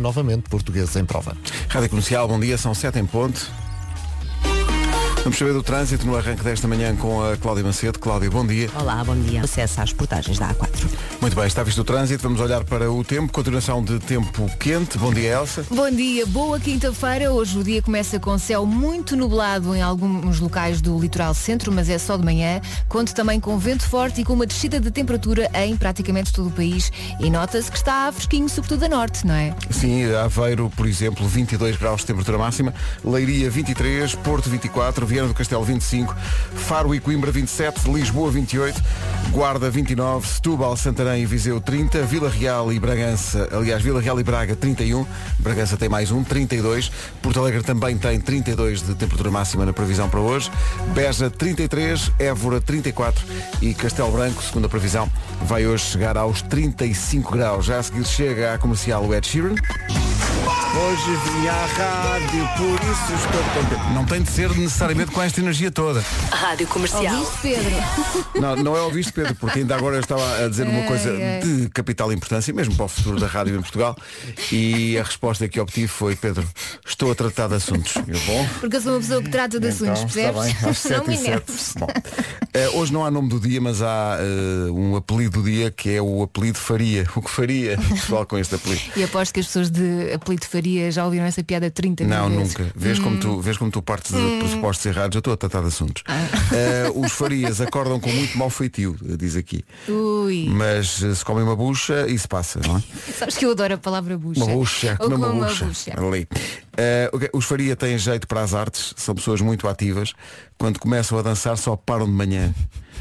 Novamente, portugueses em prova. Rádio Comercial, bom dia, são sete em ponto. Vamos saber do trânsito no arranque desta manhã com a Cláudia Macedo. Cláudia, bom dia. Olá, bom dia. Acesso às portagens da A4. Muito bem, está visto o trânsito. Vamos olhar para o tempo. Continuação de tempo quente. Bom dia, Elsa. Bom dia, boa quinta-feira. Hoje o dia começa com céu muito nublado em alguns locais do litoral centro, mas é só de manhã. Conto também com vento forte e com uma descida de temperatura em praticamente todo o país. E nota-se que está fresquinho, sobretudo a norte, não é? Sim, Aveiro, por exemplo, 22 graus de temperatura máxima. Leiria, 23. Porto, 24. Viana do Castelo 25, Faro e Coimbra 27, Lisboa 28, Guarda 29, Setúbal, Santarém e Viseu 30, Vila Real e Bragança, aliás, Vila Real e Braga 31, Bragança tem mais um, 32, Porto Alegre também tem 32 de temperatura máxima na previsão para hoje, Beja 33, Évora 34 e Castelo Branco, segundo a previsão, vai hoje chegar aos 35 graus. Já a seguir chega à comercial o Ed Sheeran. Hoje vim à rádio, por isso estou contente. Não tem de ser necessariamente com esta energia toda. Rádio Comercial. Ouviste, Pedro? Não, não é ouviste, Pedro, porque ainda agora eu estava a dizer uma coisa de capital importância, mesmo para o futuro da rádio em Portugal, e a resposta que obtive foi, Pedro, estou a tratar de assuntos. Eu, bom, Porque eu sou uma pessoa que trata de assuntos, então, percebes? bem, às Não me eh, hoje não há nome do dia, mas há eh, um apelido do dia que é o apelido Faria. O que faria o pessoal com este apelido? E aposto que as pessoas de apelido Faria já ouviram essa piada 30 mil Não, vezes. nunca. Vês, como tu, vês como tu partes de pressupostos errados. Eu estou a tratar de assuntos. Eh, os farias acordam com muito mau feitio, diz aqui. Ui, Mas eh, se comem uma bucha, isso passa, não é? sabes que eu adoro a palavra bucha. Uma bucha, comer uma, uma bucha. bucha. Ali. Eh, ok, os faria têm jeito para as artes, são pessoas muito ativas. Quando começam a dançar só param de manhã.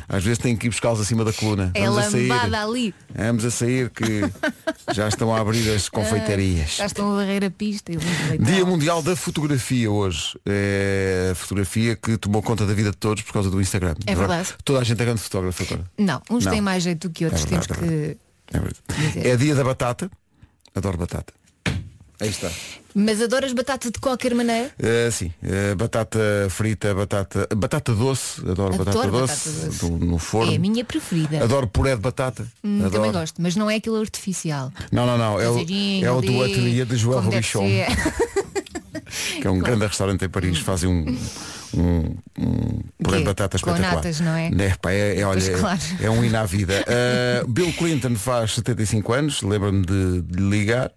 Às vezes têm que ir buscá-los acima da coluna. É Vamos a sair. ali. Vamos a sair que já estão a abrir as confeitarias. Já estão a varrer a pista. e. Dia Mundial da Fotografia hoje. É a fotografia que tomou conta da vida de todos por causa do Instagram. É verdade. Toda a gente é grande fotógrafo agora. Não, uns Não. têm mais jeito do que outros. É verdade, Temos é que. É, é dia da batata. Adoro batata. Aí está. Mas adoras batata de qualquer maneira? Uh, sim, uh, batata frita, batata, batata doce, adoro, Adoro batata batata doce, doce. do- no forno. É a minha preferida. Adoro puré de batata. Hum, adoro. também gosto, mas não é aquilo artificial. Não, não, não, é o, é o do ateliê de João Robichon, que é um grande restaurante em Paris, fazem um, um, um de batata Com espetacular. natas, não é? Né, pá, é, é, olha, Pois claro. é, é um hino à vida. Uh, Bill Clinton faz 75 anos, lembra-me de, de ligar.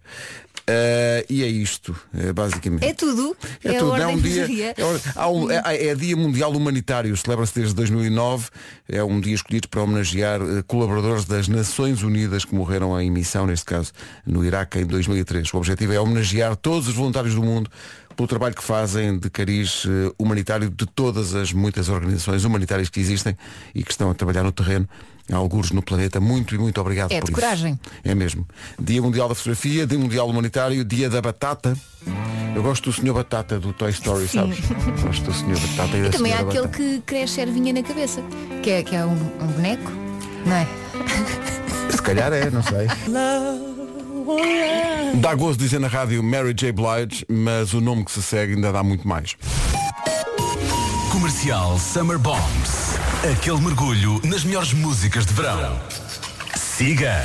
Uh, e é isto, uh, basicamente. É tudo. É, a tudo, é um dia. É, é- é Dia Mundial Humanitário, celebra-se desde 2009. É um dia escolhido para homenagear eh, colaboradores das Nações Unidas que morreram em missão, neste caso no Iraque, em 2003. O objetivo é homenagear todos os voluntários do mundo pelo trabalho que fazem de cariz eh, humanitário de todas as muitas organizações humanitárias que existem e que estão a trabalhar no terreno. Há alguns no planeta. Muito e muito obrigado É por de isso. coragem. É mesmo. Dia Mundial da Fotografia, Dia Mundial Humanitário, Dia da Batata. Eu gosto do Senhor Batata do Toy Story, Sim. sabes? Gosto do Senhor Batata e da E também há aquele Batata. que cresce ervinha na cabeça. Que é, que é um, um boneco. Não é? Se calhar é, não sei. Dá gozo dizer na rádio Mary J. Blige, mas o nome que se segue ainda dá muito mais. Comercial Summer Bombs. Aquele mergulho nas melhores músicas de verão. Siga.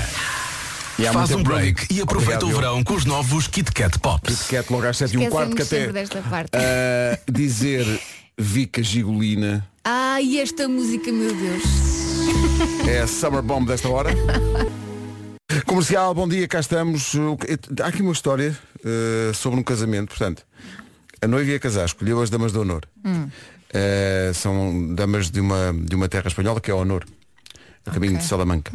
E há Faz um break e aproveita Obrigado, o verão com os novos Kit Kat Pops. Kit Kat logo às 7 e um quarto que até sempre desta parte. ah, dizer Vica Gigolina Ah, e esta música, meu Deus. é a Summer Bomb desta hora. Comercial, bom dia, cá estamos. Que- Há aqui uma história eh, sobre um casamento, portanto, a noiva ia casar, escolheu as damas de honor. Eh, são damas de uma, de uma terra espanhola que é Honor. A caminho de Salamanca.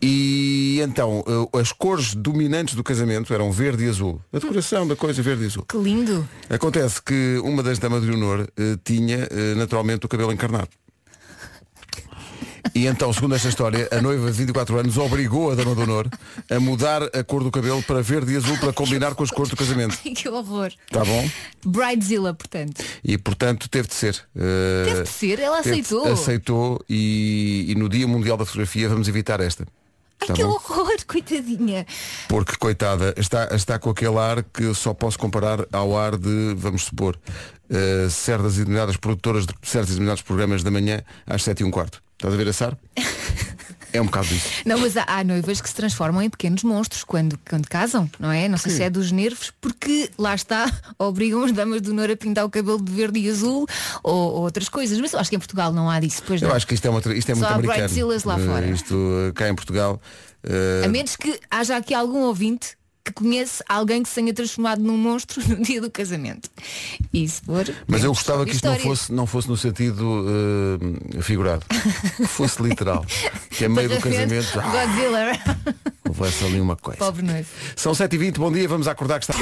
E então, eh, as cores dominantes do casamento eram verde e azul. A decoração da coisa verde e azul. Que lindo. Acontece que uma das damas de honor eh, tinha naturalmente o cabelo encarnado. E então, segundo esta história, a noiva de 24 anos obrigou a dama de honor a mudar a cor do cabelo para verde e azul para combinar com as cores do casamento. Ai, que horror. Tá bom? Bridezilla, portanto. E portanto teve de ser. Eh, Teve de ser, ela aceitou. Aceitou e, e no Dia Mundial da Fotografia vamos evitar esta. Ai, Tá que bom? horror, coitadinha. Porque, coitada, está, está com aquele ar que só posso comparar ao ar de, vamos supor, eh, certas e determinadas produtoras de certos e determinados programas da manhã às 7 e um quarto. Estás a ver esse ar? É um bocado disso. Não, mas há, há noivas que se transformam em pequenos monstros quando, quando casam, não é? Não sei se é dos nervos, porque lá está, obrigam as damas do Nor a pintar o cabelo de verde e azul ou, ou outras coisas. Mas eu acho que em Portugal não há disso, pois Eu não. acho que isto é, uma, isto é Só muito há americano. Brightzillas lá Eh, fora. Isto eh, cá em Portugal. eh, A menos que haja aqui algum ouvinte que conhece alguém que se tenha transformado num monstro no dia do casamento. E se for. Mas eu gostava que isto não fosse, não fosse no sentido eh, figurado. Que fosse literal. Que é meio do casamento. Ah, Godzilla. houvesse ali uma coisa. Pobre noivo. São 7h20, bom dia, vamos acordar que está.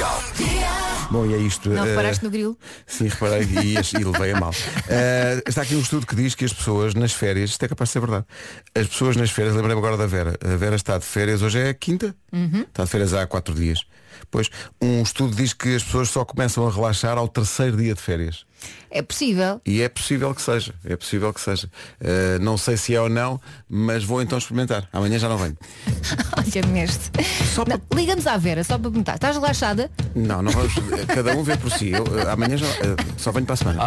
Bom, e é isto. Não eh, reparaste no grilo? Sim, reparei e, e levei a mal. Eh, está aqui um estudo que diz que as pessoas nas férias, isto é capaz de ser verdade, as pessoas nas férias, lembrei-me agora da Vera, a Vera está de férias, hoje é a quinta, Uhum. está de férias há quatro dias. Pois, um estudo diz que as pessoas só começam a relaxar ao terceiro dia de férias. É possível. E é possível que seja, é possível que seja. Eh, não sei se é ou não, mas vou então experimentar. Amanhã já não venho. Olha-me este. Ligamos à Vera, só para perguntar. Estás relaxada? Não, não vamos. Cada um vê por si. Eu, eh, amanhã já, eh, só venho para a semana.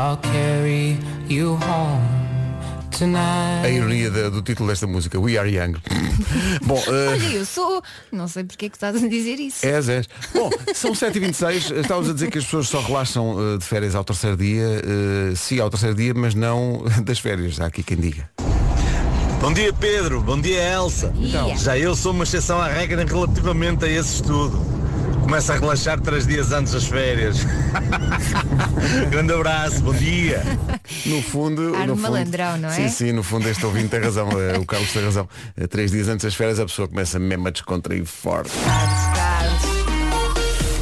A ironia da- do título desta música, We Are Young. Bom, eh, Olha, eu sou. Não sei porque é que estás a dizer isso. És, és. Bom, são 7h26, estávamos a dizer que as pessoas só relaxam eh, de férias ao terceiro dia, eh, sim, ao terceiro dia, mas não das férias, há aqui quem diga. Bom dia Pedro, bom dia Elsa. Então. Já eu sou uma exceção à regra relativamente a esse estudo. Começo a relaxar três dias antes das férias. Grande abraço, bom dia. No fundo. Ar no fundo- malandrão, não é? Sim, sim, no fundo este ouvinte tem razão, eh, o Carlos tem razão. Eh, Três dias antes das férias a pessoa começa mesmo a descontrair forte.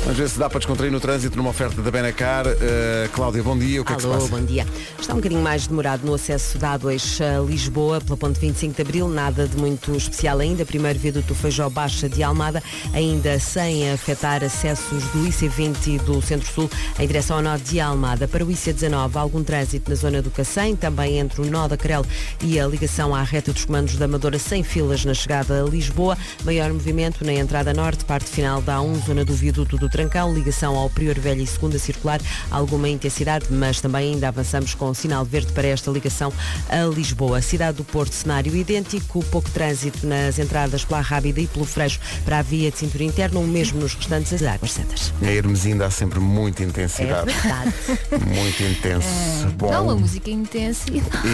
Vamos ver se dá para descontrair no trânsito numa oferta da Benacar. Eh, Cláudia, bom dia, o que é que se Alô, passa? bom dia. Está um bocadinho mais demorado no acesso da A2 a Lisboa, pela ponte 25 de Abril, nada de muito especial ainda. Primeiro viaduto Feijó Baixa de Almada, ainda sem afetar acessos do IC20 e do Centro-Sul em direção ao norte de Almada. Para o IC19, algum trânsito na zona do Cacém, também entre o nó da Crel e a ligação à reta dos comandos da Amadora, sem filas na chegada a Lisboa. Maior movimento na entrada norte, parte final da A1, zona do viaduto do Trancão, ligação ao Prior Velho e segunda circular, alguma intensidade, mas também ainda avançamos com o sinal verde para esta ligação a Lisboa. Cidade do Porto, cenário idêntico, pouco trânsito nas entradas pela Rábida e pelo Freixo para a via de cintura interna, o mesmo nos restantes das águas santas. A Hermesinda há sempre muita É intensidade. verdade. Muito intenso. Bom, Não, a música é intensa.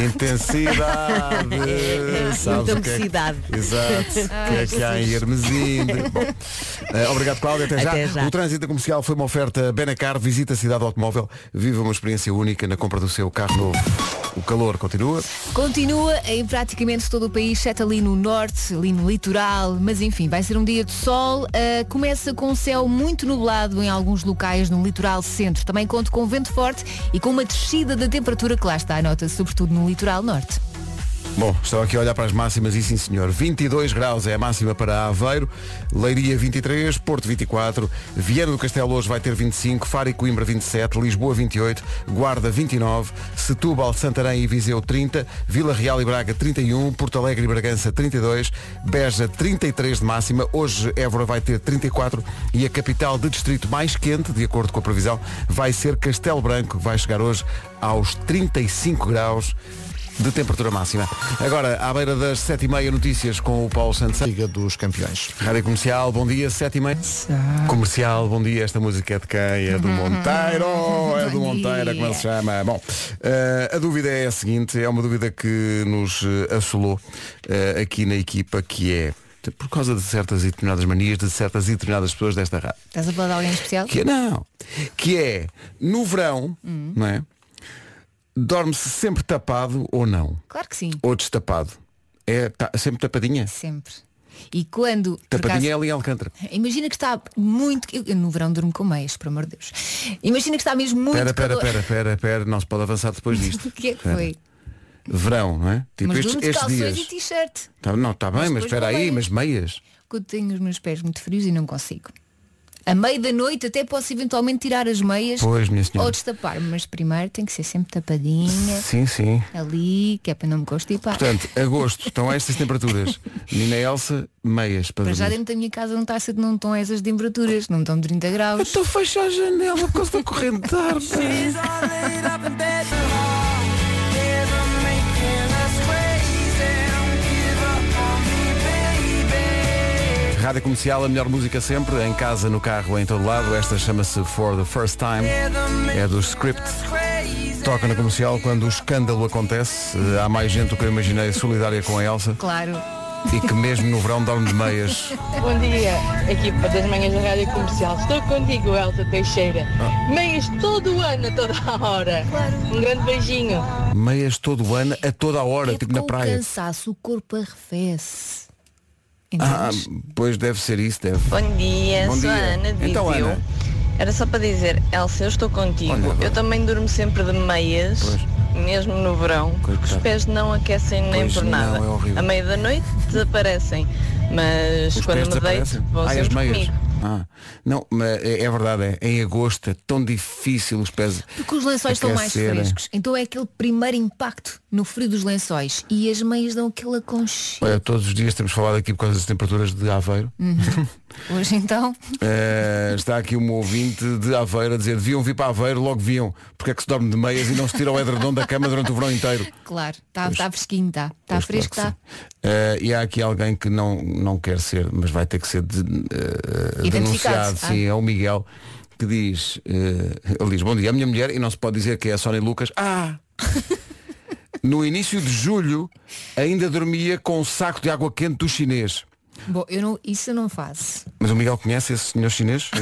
Intensidade. Sabes Muita o que é que- velocidade. Exato. O que é que há em Hermesinde? Bom, eh, obrigado, Cláudia. Até já. Até já. O trânsito comercial foi uma oferta Benacar. Visita a cidade automóvel. Viva uma experiência única na compra do seu carro novo. O calor continua. Continua em praticamente todo o país, exceto ali no norte, ali no litoral, mas enfim, vai ser um dia de sol. Ah, começa com céu muito nublado em alguns locais no litoral centro. Também conto com vento forte e com uma descida da temperatura que lá está, nota-se sobretudo no litoral norte. Bom, estava aqui a olhar para as máximas e sim senhor, 22 graus é a máxima para Aveiro, Leiria 23, Porto 24, Viana do Castelo hoje vai ter 25, Faro e Coimbra 27, Lisboa 28, Guarda 29, Setúbal, Santarém e Viseu 30, Vila Real e Braga 31, Porto Alegre e Bragança 32, Beja 33 de máxima, hoje Évora vai ter 34 e a capital de distrito mais quente, de acordo com a previsão, vai ser Castelo Branco, vai chegar hoje aos 35 graus de temperatura máxima. Agora, à beira das 7h30, notícias com o Paulo Santos. Liga dos Campeões. Rádio Comercial, bom dia, 7h30. Comercial, bom dia, esta música é de quem? É do Monteiro, é do Monteiro, como se chama. Bom, eh, a dúvida é a seguinte, é uma dúvida que nos eh, assolou eh, aqui na equipa, que é por causa de certas e determinadas manias de certas e determinadas pessoas desta rádio. Estás a falar de alguém especial? Que é, não. Que é, no verão, não é? Dorme-se sempre tapado ou não? Claro que sim, Ou destapado? É sempre tapadinha? sempre. E quando. Tapadinha é acaso- ali em Alcântara. Imagina que está muito. Eu, no verão durmo com meias, por amor de Deus. Imagina que está mesmo muito. Pera, pera, pera, pera, pera, não se pode avançar depois disto. O que é que Espera. foi? Verão, não é? Tipo Mas estes, de estes dias. e t-shirt. Tá, não, está bem, Mas mas espera aí, mas meias. Quando tenho os meus pés muito frios e não consigo. A meio da noite até posso eventualmente tirar as meias Pois, minha senhora. ou destapar-me, mas primeiro tem que ser sempre tapadinha, Sim, sim. ali, que é para não me constipar. Portanto, agosto, estão estas temperaturas. Nina Elsa, meias para Para já dentro da minha casa não está a ser, não estão essas temperaturas, não estão 30 graus. Estou a fechar a janela por causa da corrente Rádio Comercial, a melhor música sempre, em casa, no carro, em todo lado. Esta chama-se For the First Time. É do Script. Toca na comercial quando o escândalo acontece. Eh, Há mais gente do que eu imaginei solidária com a Elsa Claro. e que mesmo no verão dorme de meias. Bom dia, equipa das manhãs da Rádio Comercial. Estou contigo, Elsa Teixeira. Meias todo o ano, a toda a hora. Um grande beijinho. Meias todo o ano, a toda a hora, é tipo na com o praia. cansaço o corpo arrefece. Ah, Entendes? pois deve ser isso, deve. Bom dia, Bom sou dia. a Ana de Então, Viseu. Ana. Era só para dizer, Elsa, eu estou contigo. Olha, eu também durmo sempre de meias, Pois. mesmo no verão. Coitado. Os pés não aquecem nem Pois por não, nada. é horrível. à meia da noite desaparecem. Mas Os quando me deito, vão as sempre comigo. Ah, não, mas é, é verdade, é. Em agosto é tão difícil os pés. Porque os lençóis estão mais aquecerem. frescos. Então é aquele primeiro impacto no frio dos lençóis. E as meias dão aquele aconchego. Olha, todos os dias temos falado aqui por causa das temperaturas de Aveiro. Hoje então, Eh, está aqui um ouvinte de Aveiro a dizer deviam vir para Aveiro, logo viam, porque é que se dorme de meias e não se tira o edredom da cama durante o verão inteiro. claro, está tá fresquinho, está. Está fresco, está. sim. Eh, e há aqui alguém que não, não quer ser, mas vai ter que ser de- Identificado, denunciado, ah. sim, é o Miguel, que diz, ele diz, bom dia, a minha mulher, e não se pode dizer que é a Sónia Lucas, ah! no início de julho ainda dormia com um saco de água quente do chinês. Bom, eu não, isso eu não faço. Mas o Miguel conhece esse senhor chinês?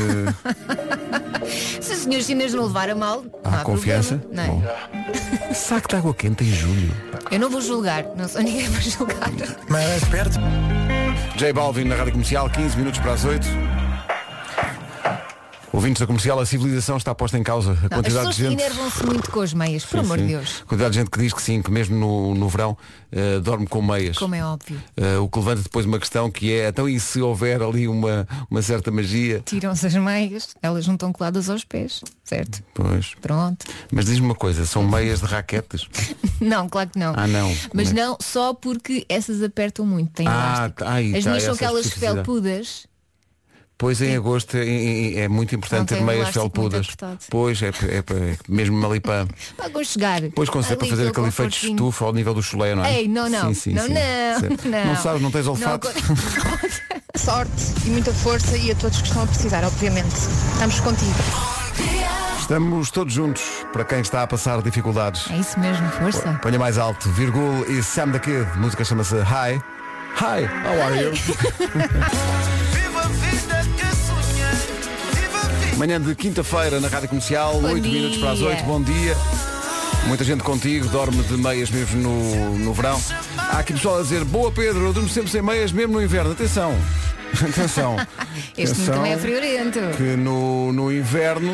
Eh, Se o senhor chinês não levar a mal, não há há confiança? problema, não é? Bom. Saco de água quente em julho. Eu não vou julgar, não sou ninguém para julgar. Mais perto. J Balvin na Rádio Comercial, 15 minutos para as 8. Ouvintes da comercial, a civilização está posta em causa. A Não, as quantidade pessoas de gente. enervam-se muito com as meias, por Sim, amor de Deus. A quantidade de gente que diz que sim, que mesmo no, no verão eh, dorme com meias. Como é óbvio. Eh, o que levanta depois uma questão que é, então e se houver ali uma, uma certa magia? Tiram-se as meias, elas não estão coladas aos pés, certo? Pois. Pronto. Mas diz-me uma coisa, são meias de raquetes? Não, claro que não. Ah, não. Mas é? não só porque essas apertam muito, têm Ah, elástico. ai, As tá, minhas são aquelas felpudas. Pois em agosto é, é- é muito Não importante ter meias muito felpudas. Pois, é, é, é mesmo ali para. Para chegar. Pois consegue para fazer aquele efeito de estufa ao nível do chulé, não é? Ei, não, não. Sim, sim, não, sim. não, não. Não sabes, não tens olfato? Sorte e muita força e a todos que estão a precisar, obviamente. Estamos contigo. Estamos todos juntos para quem está a passar dificuldades. É isso mesmo, força. Ponha mais alto, Virgul e Sam the Kid. A música chama-se Hi. Hi, how are you? Manhã de quinta-feira na Rádio Comercial, Bom 8 minutos para as dia. 8, bom dia. Muita gente contigo, dorme de meias mesmo no, no verão. Há aqui pessoal a dizer, boa Pedro, eu durmo sempre sem meias mesmo no inverno. Atenção, atenção. Este atenção, também é friorento. Que no, no inverno,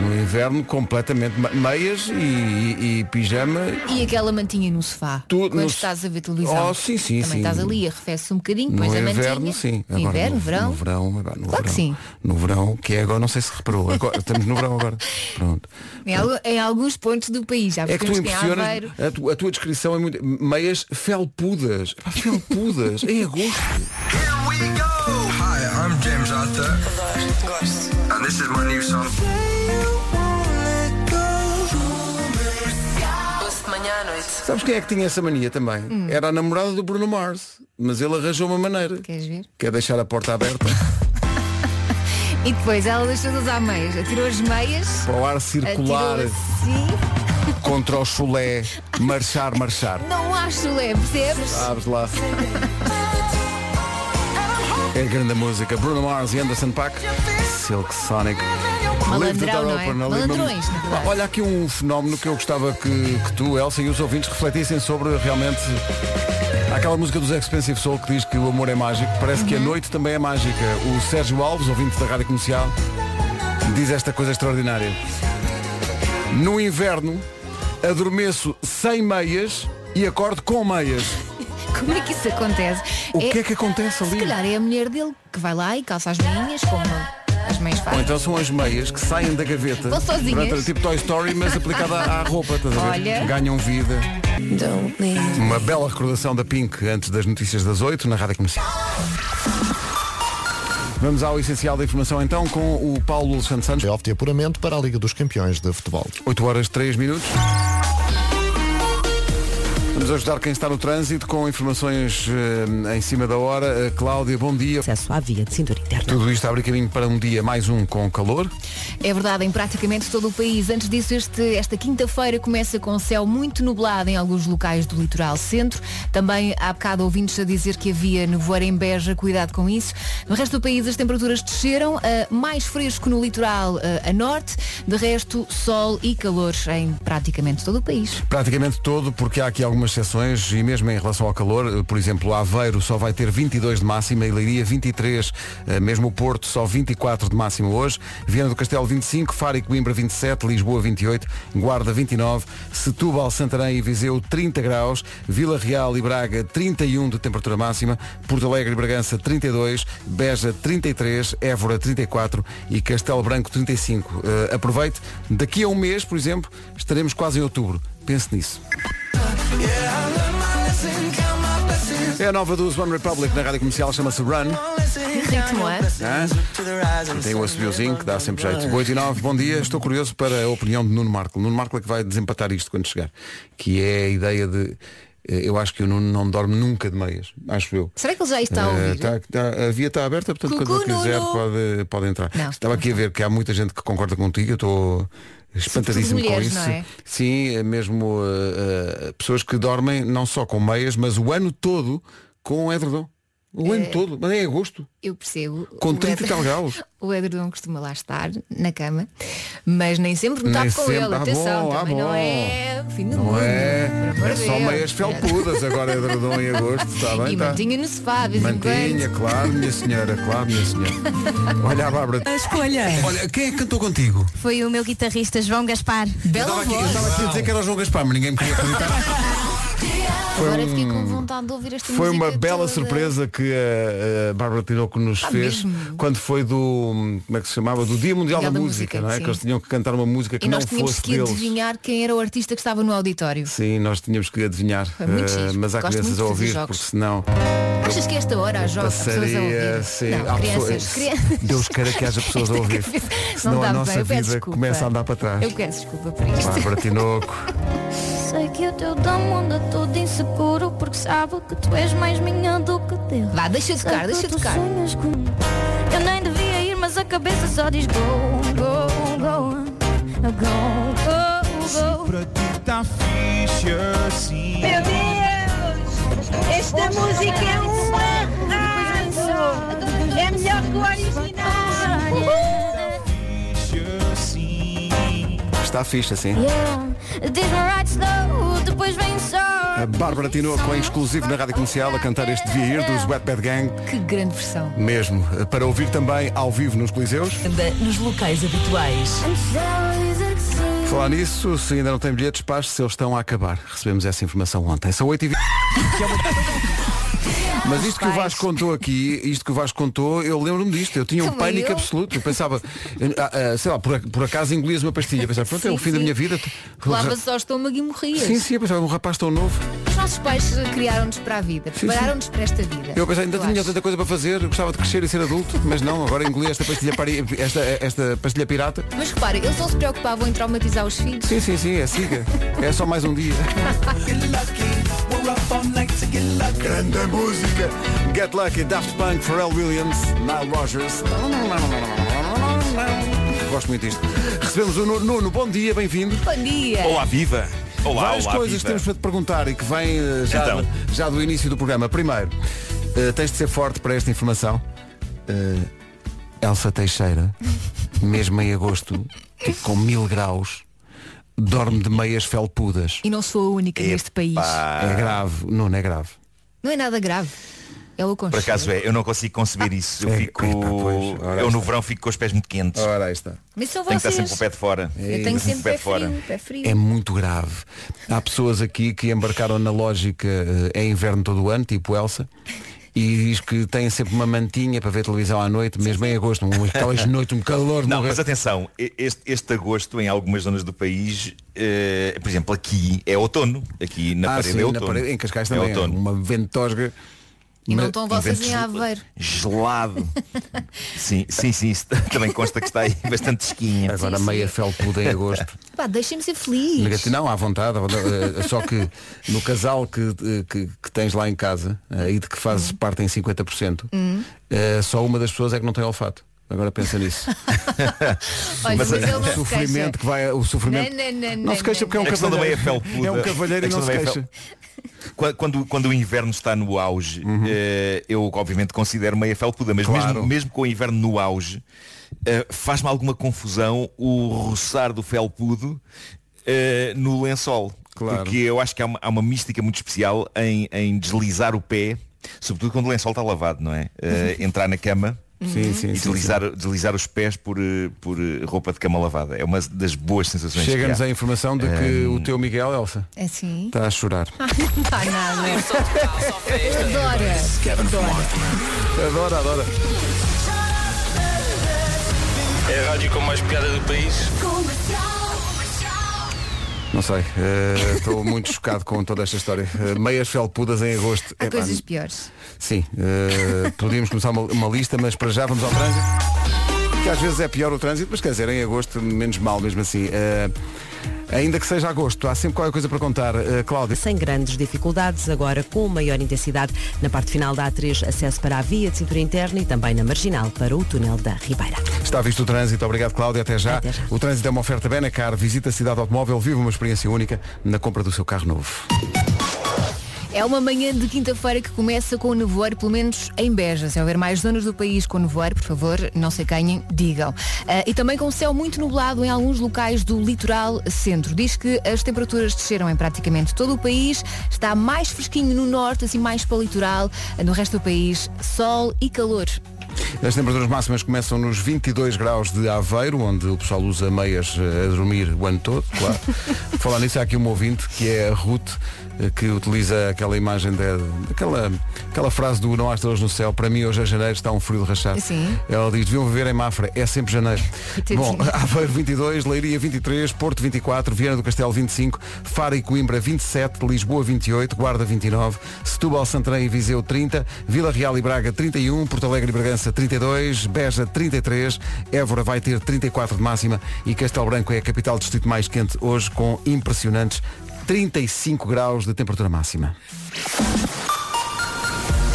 no inverno completamente me- meias e, e- e pijama E aquela mantinha no sofá. Tudo quando no- estás a ver televisão. Oh, sim, sim, Também sim. estás ali, arrefece um bocadinho, No depois a inverno, mantinha. sim. No Agora, inverno, no, verão. No verão, agora, no Claro verão. que sim. No verão, que é agora, não sei se reparou. Agora, estamos no verão agora. Pronto. Em, algu- em alguns pontos do país. Já É que tu impressionas, Aveiro. a, tu- a tua descrição é muito. Meias felpudas. Felpudas, em agosto. I'm James Arthur. And this is my new song. Doce de manhã à noite. Sabes quem é que tinha essa mania também? Hum. Era a namorada do Bruno Mars. Mas ele arranjou uma maneira. Queres ver? Que é deixar a porta aberta E depois ela deixou de usar meias. Atirou as meias. para o ar circular Atirou assim. contra o chulé. Marchar, marchar. Não há chulé, percebes? Sabes lá. É grande música. Bruno Mars e Anderson Paak. Silk Sonic. Malandrão, não é? Open, ali Malandrões, na verdade. Olha aqui um fenómeno que eu gostava que, que tu, Elsa, e os ouvintes refletissem sobre realmente aquela música dos Expensive Soul que diz que o amor é mágico. Parece Uhum. que a noite também é mágica. O Sérgio Alves, ouvinte da Rádio Comercial, diz esta coisa extraordinária. No inverno, adormeço sem meias e acordo com meias. Como é que isso acontece? O que é que acontece ali? Se calhar é a mulher dele que vai lá e calça as meinhas, como as meias Ou fazem. então são as meias que saem da gaveta. Vão sozinhas. Durante- tipo Toy Story, mas aplicada à, roupa, estás a ver? Olha. Ganham vida. Uma bela recordação da Pink antes das notícias das 8 na Rádio Comercial. Vamos ao essencial da informação então com o Paulo Alexandre Santos. Playoff de apuramento para a Liga dos Campeões de Futebol. 8 horas 3 minutos. Vamos ajudar quem está no trânsito com informações eh, em cima da hora. Eh, Cláudia, bom dia. Acesso à via de cintura interna. Tudo isto abre caminho para um dia mais um com calor. É verdade, em praticamente todo o país. Antes disso, este- esta quinta-feira começa com céu muito nublado em alguns locais do litoral centro. Também há bocado ouvintes a dizer que havia nevoeiro em Beja, cuidado com isso. No resto do país as temperaturas desceram, ah, mais fresco no litoral ah, a norte, de resto sol e calor em praticamente todo o país. Praticamente todo, porque há aqui algumas exceções e mesmo em relação ao calor, eh, por exemplo, Aveiro só vai ter 22 de máxima, Leiria 23, eh, mesmo o Porto só 24 de máxima hoje, Viana do Castelo 25, Faro e Coimbra 27, Lisboa 28, Guarda 29, Setúbal, Santarém e Viseu 30 graus, Vila Real e Braga 31 de temperatura máxima, Porto Alegre e Bragança 32, Beja 33, Évora 34 e Castelo Branco 35. Eh, aproveite, daqui a um mês, por exemplo, estaremos quase em outubro. Pense nisso. É a nova dos One Republic na rádio comercial, chama-se Run. Ritmo é? Hã? Tem o assobiozinho que dá sempre jeito. 8 e 9, bom dia. Estou curioso para a opinião de Nuno Marco. Nuno Marco é que vai desempatar isto quando chegar. Que é a ideia de. eh, Eu acho que o Nuno não dorme nunca de meias. Acho eu. Será que ele já está a ouvir? tá- tá- a via está aberta, portanto, Cucu, quando ele quiser pode, pode entrar. Não, Estava aqui a ver que há muita gente que concorda contigo. Eu estou espantadíssimo Sobretudo com mulheres, isso. é? Sim, é mesmo eh, eh, pessoas que dormem não só com meias, mas o ano todo com edredom. O ano todo, mas é em agosto. Eu percebo. Com O 30 e tal graus. O edredom costuma lá estar, na cama, mas nem sempre me Nem tapo com ele. Ah, Atenção, bom, ah, também não é fim do Não mundo. é? É de só meias felpudas, agora edredom em agosto, está bem? E tá. mantinha no sofá, de vez em Mantinha, claro, minha senhora, claro, minha senhora. Olha a Bárbara. A escolha. Olha, quem é que cantou contigo? Foi o meu guitarrista João Gaspar. Eu estava aqui, eu estava aqui a dizer que era o João Gaspar, mas ninguém me queria acreditar. Foi Agora um- fiquei com vontade de ouvir esta Foi uma bela toda. surpresa que a, a Bárbara Tinoco nos Ah, fez mesmo? quando foi do, como é que se chamava? Do Dia Mundial Mundial da, da Música, Música, não é? sim. Que eles tinham que cantar uma música que E não nós tínhamos fosse que deles. adivinhar quem era o artista que estava no auditório. Sim, nós tínhamos que adivinhar. Giro. mas há Gosto crianças a ouvir, jogos. porque senão. Achas que a esta hora há jo- há pessoas a Passaria, ouvir? sim, não, crianças, pessoas-. Deus queira que haja pessoas a ouvir. Senão não a nossa bem, vida começa a andar para trás. Eu peço desculpa por isto. Bárbara Tinoco. Sei que o teu dom anda todo inseguro Porque sabe que tu és mais minha do que Deus Vá, deixa Sei tocar, deixa tu tocar. Eu nem devia ir, mas a cabeça só diz go, go, go Go, go, go Para ti tá fixe assim. Meu Deus! Esta música é um Está fixe assim. A Bárbara Tinoco em exclusivo na Rádio Comercial a cantar este Devia Ir dos Wet Bad Gang. Que grande versão. Mesmo. Para ouvir também ao vivo nos Coliseus. Anda nos locais habituais. Falar nisso, se ainda não tem bilhetes, passe se eles estão a acabar. Recebemos essa informação ontem. São 8 e 20 Mas isto que o Vasco contou aqui, isto que o Vasco contou, eu lembro-me disto. Eu tinha um Também pânico eu. absoluto. Eu pensava, eu, ah, ah, sei lá, por, por acaso engolias uma pastilha. Eu pensava, pronto, é o fim da sim. minha vida. Lava só o estômago e morrias. Sim, sim, eu pensava, um rapaz tão novo. Os nossos pais criaram-nos para a vida, sim. prepararam-nos para esta vida. Eu pensava, ainda tinha acho. tanta coisa para fazer, gostava de crescer e ser adulto, mas não, agora engoli esta pastilha, pari- esta, esta pastilha pirata. Mas repara, eles não se preocupavam em traumatizar os filhos. Sim, sim, sim, é siga. É só mais um dia. Grande música. Get Lucky, Daft Punk, Pharrell Williams, Nile Rogers. Gosto muito disto. Recebemos o Nuno. Nuno, bom dia, bem-vindo. Bom dia. Olá, viva! Olá, Várias olá, coisas viva. que temos para te perguntar e que vêm eh, já, Então. já do início do programa. Primeiro, eh, tens de ser forte para esta informação. Eh, Elsa Teixeira, mesmo em agosto, tipo, com mil graus, dorme de meias felpudas. E não sou a única neste país. É grave, não é grave. Não é nada grave. É o Por acaso é, eu não consigo conceber isso. Eu É, fico. ora eu no verão fico com os pés muito quentes. Ora, está. Mas são Tenho que estar vocês. sempre com o pé de fora. Eu tenho sempre pé frio, pé frio. É muito grave. Há pessoas aqui que embarcaram na lógica é inverno todo o ano, tipo Elsa, e diz que têm sempre uma mantinha para ver televisão à noite, mesmo em agosto, um- aquelas noites, um calor Não, mas atenção, este, este agosto em algumas zonas do país, eh, por exemplo, aqui é outono. Aqui na Ah, parede sim, é outono. parede, em Cascais É também, é outono. uma ventosga. E não Mas- estão vocês em Aveiro. Gelado. sim, sim, sim. Também consta que está aí bastante esquinha. Agora meia felpuda em agosto. Pá, deixem-me ser feliz. Negativo, não, à vontade, à vontade. Eh, Só que no casal que, eh, que, que tens lá em casa eh, e de que fazes parte em 50%, Hum. só uma das pessoas é que não tem olfato. Agora pensa nisso. Olha, mas, ele não o sofrimento queixa. que vai. O sofrimento. Não, não, não, Não se queixa porque é um cavalheiro. felpuda. É um cavalheiro e não se queixa. Qua- Quando, quando o inverno está no auge, eh, eu obviamente considero meia felpuda, mas Claro. mesmo, mesmo com o inverno no auge, eh, faz-me alguma confusão o roçar do felpudo eh, no lençol. Claro. Porque eu acho que há uma, há uma mística muito especial em, em deslizar o pé, sobretudo quando o lençol está lavado, não é? Eh, entrar na cama. Sim, sim, e sim, deslizar, deslizar os pés por, eh, por eh, roupa de cama lavada. É uma das boas sensações Chega-nos a informação de que o teu Miguel, Elsa, É assim. está a chorar. Não está nada. Adora. Adora, adora. É a rádio com mais piada do país. Não sei, eh, estou muito chocado com toda esta história. Eh, meias felpudas em agosto. Há Epá, coisas piores. Sim, eh, podíamos começar uma, uma lista, mas para já vamos ao trânsito. Que às vezes é pior o trânsito, mas quer dizer, em agosto menos mal mesmo assim. Eh, ainda que seja agosto, há sempre qualquer coisa para contar. Eh, Cláudia. Sem grandes dificuldades, agora com maior intensidade na parte final da A3, acesso para a via de cintura interna e também na marginal para o túnel da Ribeira. Está visto o trânsito, obrigado Cláudia, até já. Até já. O trânsito é uma oferta Benacar, visita a cidade automóvel, vive uma experiência única na compra do seu carro novo. É uma manhã de quinta-feira que começa com nevoeiro, pelo menos em Beja. Se houver mais zonas do país com nevoeiro, por favor, não se acanhem, digam. Ah, e também com céu muito nublado em alguns locais do litoral centro. Diz que as temperaturas desceram em praticamente todo o país. Está mais fresquinho no norte, assim mais para o litoral. No resto do país, sol e calor. As temperaturas máximas começam nos 22 graus de Aveiro, onde o pessoal usa meias eh, a dormir o ano todo, claro. Falar nisso, há aqui um ouvinte, que é a Ruth, eh, que utiliza aquela imagem, de, aquela, aquela frase do não há estrelas no céu, para mim hoje é janeiro, está um frio de rachar. Sim. Ela diz, deviam viver em Mafra, é sempre janeiro. Bom, Aveiro 22, Leiria 23, Porto 24, Viana do Castelo 25, Faro e Coimbra 27, Lisboa 28, Guarda 29, Setúbal, Santarém e Viseu 30, Vila Real e Braga 31, Porto Alegre e Bragança 32, Beja 33, Évora vai ter 34 de máxima e Castelo Branco é a capital do distrito mais quente hoje com impressionantes 35 graus de temperatura máxima.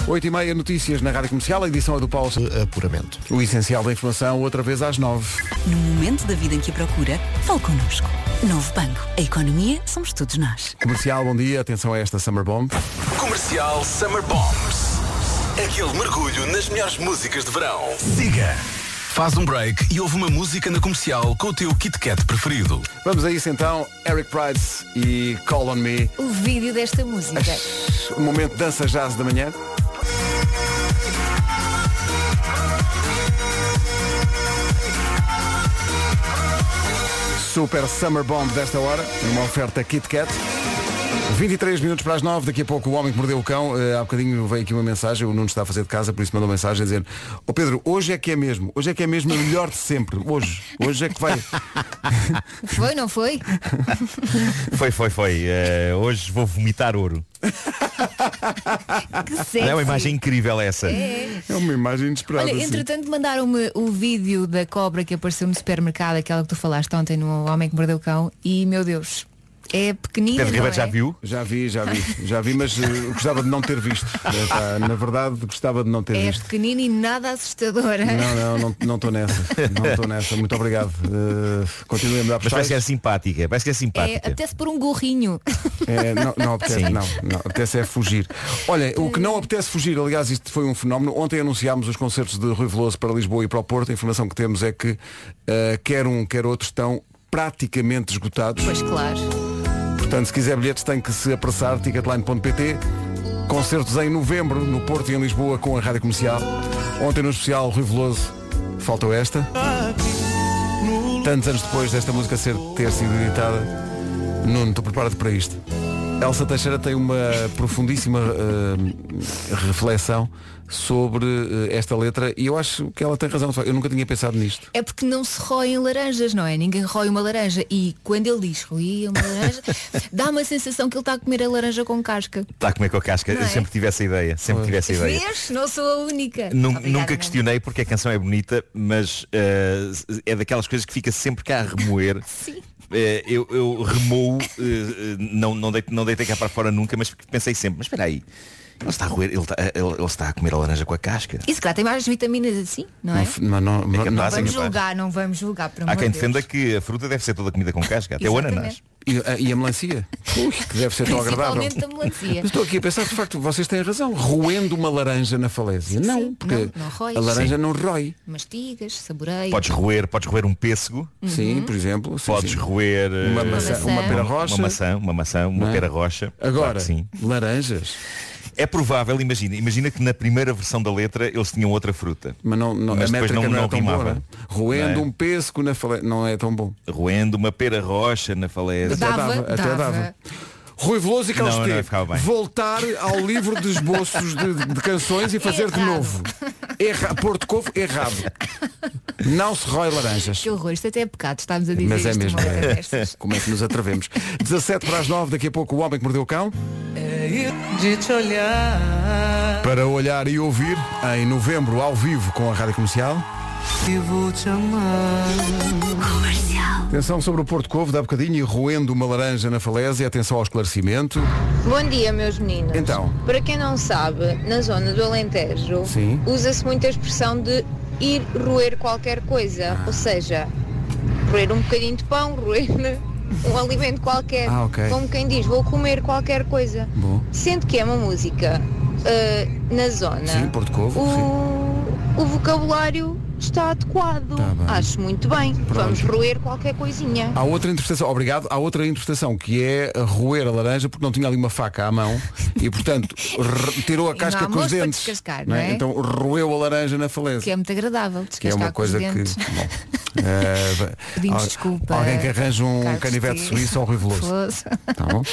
8 e meia notícias na Rádio Comercial, a edição é do Paulo Apuramento. O essencial da informação, outra vez às 9. No momento da vida em que a procura, fale connosco. Novo Banco. A economia somos todos nós. Comercial, bom dia, atenção a esta Summer Bomb. Comercial Summer Bombs. Aquele mergulho nas melhores músicas de verão. Siga. Faz um break e ouve uma música na comercial com o teu Kit Kat preferido. Vamos a isso então, Eric Price e Call on Me. O vídeo desta música. O momento de dança jazz da manhã. Super Summer Bomb desta hora, numa oferta Kit Kat. 23 minutos para as 9, daqui a pouco o homem que mordeu o cão, eh, há bocadinho veio aqui uma mensagem, o Nuno está a fazer de casa, por isso mandou mensagem a dizer, ó Pedro, hoje é que é mesmo, hoje é que é mesmo a melhor de sempre, hoje, hoje é que vai. Foi, não foi? Foi, foi, foi. Eh, hoje vou vomitar ouro. Que sexy. É uma imagem incrível essa. É. É uma imagem inesperada. Olha, sim. entretanto mandaram-me o vídeo da cobra que apareceu no supermercado, aquela que tu falaste ontem no Homem que Mordeu o Cão, e meu Deus, é pequenina. Pedro Ribeiro é? já viu? Já vi, já vi, já vi, mas eh, gostava de não ter visto. Eh, na verdade, gostava de não ter É visto. pequenina e nada assustadora. Não, não, não estou nessa. Não estou nessa. Muito obrigado. Uh, continuem a me dar Mas parece que é simpática. Parece que é É, simpática. apetece por um gorrinho. É, não, não apetece, Sim. não, não, apetece é fugir. Olha, o que não apetece fugir, aliás, isto foi um fenómeno. Ontem anunciámos os concertos de Rui Veloso para Lisboa e para o Porto. A informação que temos é que uh, quer um, quer outro estão praticamente esgotados. Pois claro. Portanto, se quiser bilhetes tem que se apressar, ticketline.pt. Concertos em novembro, no Porto e em Lisboa, com a Rádio Comercial. Ontem no especial Rui Veloso, faltou esta. Tantos anos depois desta música ser, ter sido editada. Nuno, estou preparado para isto. Elsa Teixeira tem uma profundíssima eh, reflexão sobre eh, esta letra e eu acho que ela tem razão. Eu nunca tinha pensado nisto. É porque não se roem laranjas, não é? Ninguém rói uma laranja. E quando ele diz roí uma laranja, dá uma sensação que ele está a comer a laranja com casca. Está a comer com a casca. Não Eu é? sempre tive essa ideia. Sempre tive essa ideia. Vês? Não sou a única. Nun- Obrigada, nunca questionei porque a canção é bonita, mas eh, é daquelas coisas que fica sempre cá a remoer. Eh, eu, eu remoo, eh, eh, não, não, deito, não deitei cá para fora nunca, mas pensei sempre, mas espera aí, ele está a roer, ele está, ele, ele está a comer a laranja com a casca. E se calhar tem mais vitaminas assim, não é? não- É não- capaz, Não é vamos capaz. julgar, não vamos julgar, Há quem defenda que a fruta deve ser toda comida com casca, até o ananás. E, a- e a melancia? Ui, que deve ser tão agradável. Estou aqui a pensar, de facto, vocês têm razão. Roendo uma laranja na falésia. não, porque não, não a laranja Sim. não rói. Mastigas, saboreias. Podes roer, podes roer um pêssego. Sim, por exemplo. sim, Podes sim. roer eh, Uma maçã- maçã. uma pera uma- rocha. Uma maçã, uma maçã, uma Não é? pera rocha. Claro Agora, que sim. laranjas. É provável, imagina, imagina que na primeira versão da letra eles tinham outra fruta. Mas, não, não, Mas a depois não- não, não é tão boa. rimava. não é? Roendo Não é? um pêssego na falésia. Não é tão bom. Roendo uma pera rocha na falésia. Até Dava, dava, até dava. Rui Veloso e Carlos Não, não. Voltar ao livro de esboços de, de canções e fazer de Errado. novo. Erra, Porto Covo, errado. Não se rói laranjas. Que horror, isto até é pecado, estamos a dizer Mas é isto mesmo. é. Como é que nos atrevemos? 17 para as 9, daqui a pouco o homem que mordeu o cão. De te olhar Para olhar e ouvir em novembro ao vivo com a Rádio Comercial. e vou te amar. Atenção sobre o Porto Covo, dá bocadinho e roendo uma laranja na falésia. Atenção ao esclarecimento. Bom dia, meus meninos. Então. Para quem não sabe, na zona do Alentejo, usa-se muito a expressão de ir roer qualquer coisa. Ah. Ou seja, roer um bocadinho de pão, roer um alimento qualquer. Ah, ok. Como quem diz, vou comer qualquer coisa. Bom. Sendo que é uma música ah, na zona. Sim, Porto Covo. sim. o, o vocabulário está adequado. Tá bem. Acho muito bem. Vamos roer qualquer coisinha. Há outra interpretação, obrigado, há outra interpretação que é roer a laranja porque não tinha ali uma faca à mão e portanto tirou a casca com os dentes. não é? não é? Então roeu a laranja na Que falésia. é muito agradável, Que é uma coisa que. dentes. Bom, Pedimos al- desculpa, Alguém que arranja um Carlos canivete suíço ao Rui Veloso. Tá bom?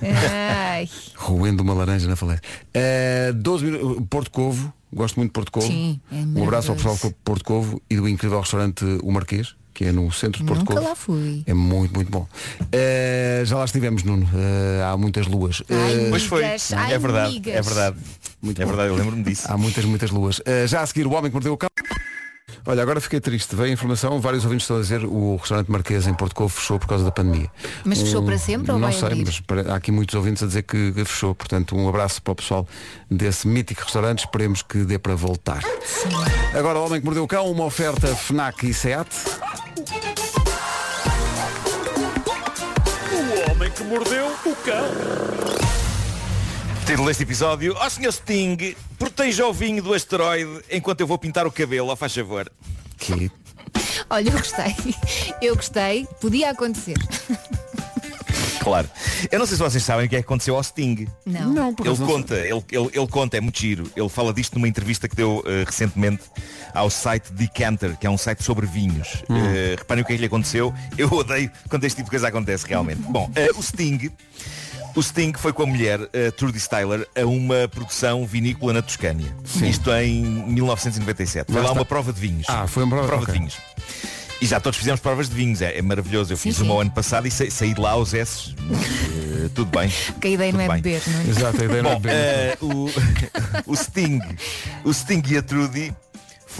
Roendo uma laranja na falésia. Eh, 12 minutos. Porto Covo, gosto muito de Porto Covo. Sim, é um abraço ao pessoal de Porto Covo e do incrível restaurante O Marquês, que é no centro de Porto Nunca Covo. lá fui. É muito, muito bom. Eh, já lá estivemos, Nuno. Eh, há muitas luas. Ai, Eh, Pois foi, ai, é verdade, migas. é verdade. Muito é bom. verdade, eu lembro-me disso. Há muitas, muitas luas. Já a seguir, o homem que mordeu o cão. Olha, agora fiquei triste. Veio a informação, vários ouvintes estão a dizer o restaurante Marquês em Porto Covo fechou por causa da pandemia. Mas fechou Um- para sempre ou Não vai sei, abrir? mas para- há aqui muitos ouvintes a dizer que, que fechou. Portanto, um abraço para o pessoal desse mítico restaurante. Esperemos que dê para voltar. Agora, o homem que mordeu o cão, uma oferta FNAC e SEAT. O homem que mordeu o cão. Título deste episódio, ó Sr. Sting, proteja o vinho do asteroide enquanto eu vou pintar o cabelo, ó faz favor. Que Olha, eu gostei. Eu gostei. Podia acontecer. Claro. Eu não sei se vocês sabem o que é que aconteceu ao Sting. Não. Não, por Ele não conta, ele, ele, ele conta, é muito giro. Ele fala disto numa entrevista que deu eh, recentemente ao site Decanter, que é um site sobre vinhos. Hum. Eh, reparem o que é que lhe aconteceu. Eu odeio quando este tipo de coisa acontece realmente. Bom, eh, o Sting. O Sting foi com a mulher, a Trudy Styler, a uma produção vinícola na Toscânia. Isto em 1997. Foi Lá uma prova de vinhos. Ah, foi uma prova- ok. de vinhos. E já todos fizemos provas de vinhos, é, é maravilhoso. Eu Sim, fiz sim. uma o ano passado e sa- saí de lá aos S. Eh, tudo bem. Porque a ideia não é bem. beber, não é? Exato, a ideia não é Bom, beber. eh, o, o Sting, o Sting e a Trudy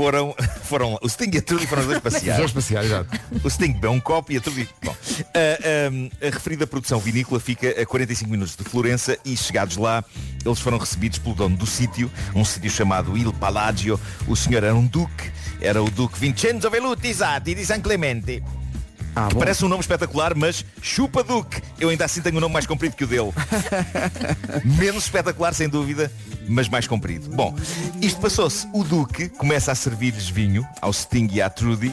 foram, foram o Sting e a Trudy foram os dois Os passear. dois passear, exato. O Sting bebeu um copo e a Trudy. Bom, a, a- a referida produção vinícola fica a 45 minutos de Florença e chegados lá, eles foram recebidos pelo dono do sítio, um sítio chamado Il Palagio. O senhor era um duque, era o duque Vincenzo Velluti Zatti di San Clemente. Ah, Que bom. parece um nome espetacular, mas chupa Duque. Eu ainda assim tenho um nome mais comprido que o dele. Menos espetacular, sem dúvida, mas mais comprido. Bom, isto passou-se. O Duque começa a servir-lhes vinho ao Sting e à Trudy.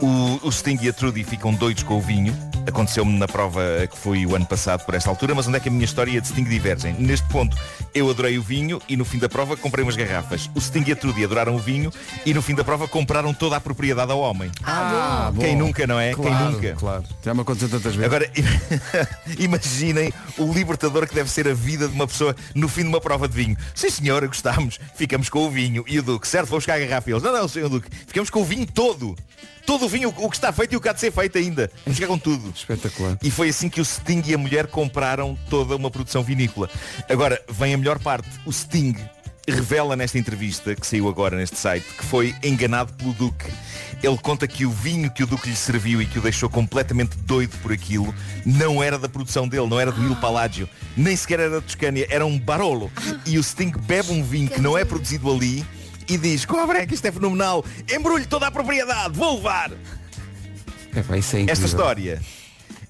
O, o Sting e a Trudy ficam doidos com o vinho. Aconteceu-me na prova que foi o ano passado por esta altura, mas onde é que a minha história e de Sting divergem? Neste ponto, eu adorei o vinho e no fim da prova comprei umas garrafas. O Sting e a Trudy adoraram o vinho e no fim da prova compraram toda a propriedade ao homem. Ah, bom. Quem nunca, não é? Claro, Quem nunca? Claro. Já me aconteceu tantas vezes. Agora, imaginem o libertador que deve ser a vida de uma pessoa no fim de uma prova de vinho. Sim senhora, gostámos, ficamos com o vinho e o Duque, certo, vou buscar a garrafa eles. Não, não, senhor Duque, ficamos com o vinho todo. Todo o vinho, o que está feito e o que há de ser feito ainda. Vamos ficar com tudo. Espetacular. E foi assim que o Sting e a mulher compraram toda uma produção vinícola. Agora, vem a melhor parte. O Sting revela nesta entrevista, que saiu agora neste site, que foi enganado pelo Duque. Ele conta que o vinho que o Duque lhe serviu e que o deixou completamente doido por aquilo não era da produção dele, não era do Il Palácio, nem sequer era da Toscânia, era um Barolo. E o Sting bebe um vinho que não é produzido ali e diz, cobre que isto é fenomenal, embrulhe toda a propriedade, vou levar. É, isso é Esta história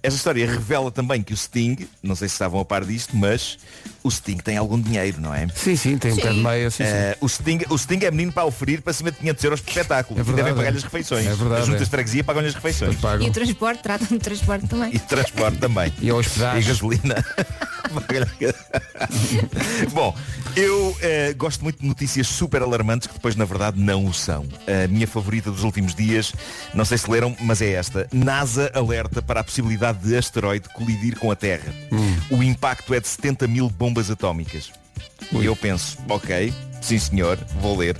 esta história revela também que o Sting, não sei se estavam a par disto, mas o Sting tem algum dinheiro, não é? Sim, sim, tem um pé de meia, sim, sim. Eh, o, Sting, o Sting é menino para oferir para cima de 500 euros por espetáculo. É e verdade, devem pagar-lhe as refeições. É verdade, As juntas é. de freguesia pagam-lhe as refeições. E o transporte, tratam de transporte também. E transporte também. E a hospedagem. E gasolina. Bom, eu eh, gosto muito de notícias super alarmantes que depois na verdade não o são. A minha favorita dos últimos dias, não sei se leram, mas é esta. NASA alerta para a possibilidade de asteroide colidir com a Terra. O impacto é de 70 mil bombas atómicas. E eu penso, ok, sim senhor, vou ler.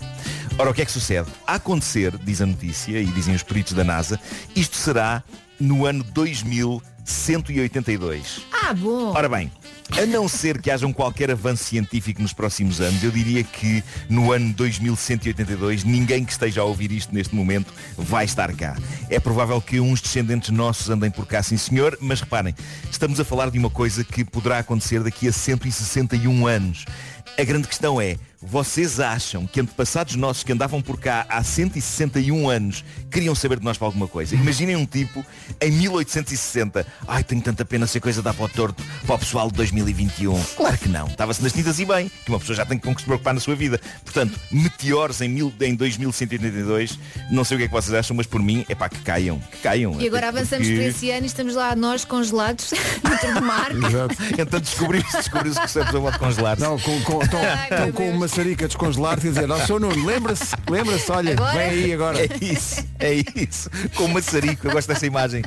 Ora, o que é que sucede? A acontecer, diz a notícia, e dizem os peritos da NASA, isto será no ano 2182. Ah, bom. Ora bem, a não ser que haja um qualquer avanço científico nos próximos anos, eu diria que no ano 2182 ninguém que esteja a ouvir isto neste momento vai estar cá. É provável que uns descendentes nossos andem por cá, sim senhor, mas reparem, estamos a falar de uma coisa que poderá acontecer daqui a 161 anos. A grande questão é, vocês acham que antepassados nossos que andavam por cá há 161 anos queriam saber de nós para alguma coisa? Imaginem um tipo em 1860. Ai, tenho tanta pena ser coisa dar para o torto para o pessoal de 2021. Claro que não. Estava-se nas tintas e bem, que uma pessoa já tem com que se preocupar na sua vida. Portanto, meteores em, mil, em 2182, não sei o que é que vocês acham, mas por mim, é pá, que caiam. Que caiam. E agora avançamos porque- para esse ano e estamos lá nós congelados dentro do mar. Então descobriu-se descobriu que se a congelar. Não, com, com, estão, Ai, estão com uma maçarica descongelar-te e dizer, ó, seu Nuno, lembra-se, lembra-se, olha, Agora? vem aí agora. É isso, é isso. Com maçarico, eu gosto dessa imagem.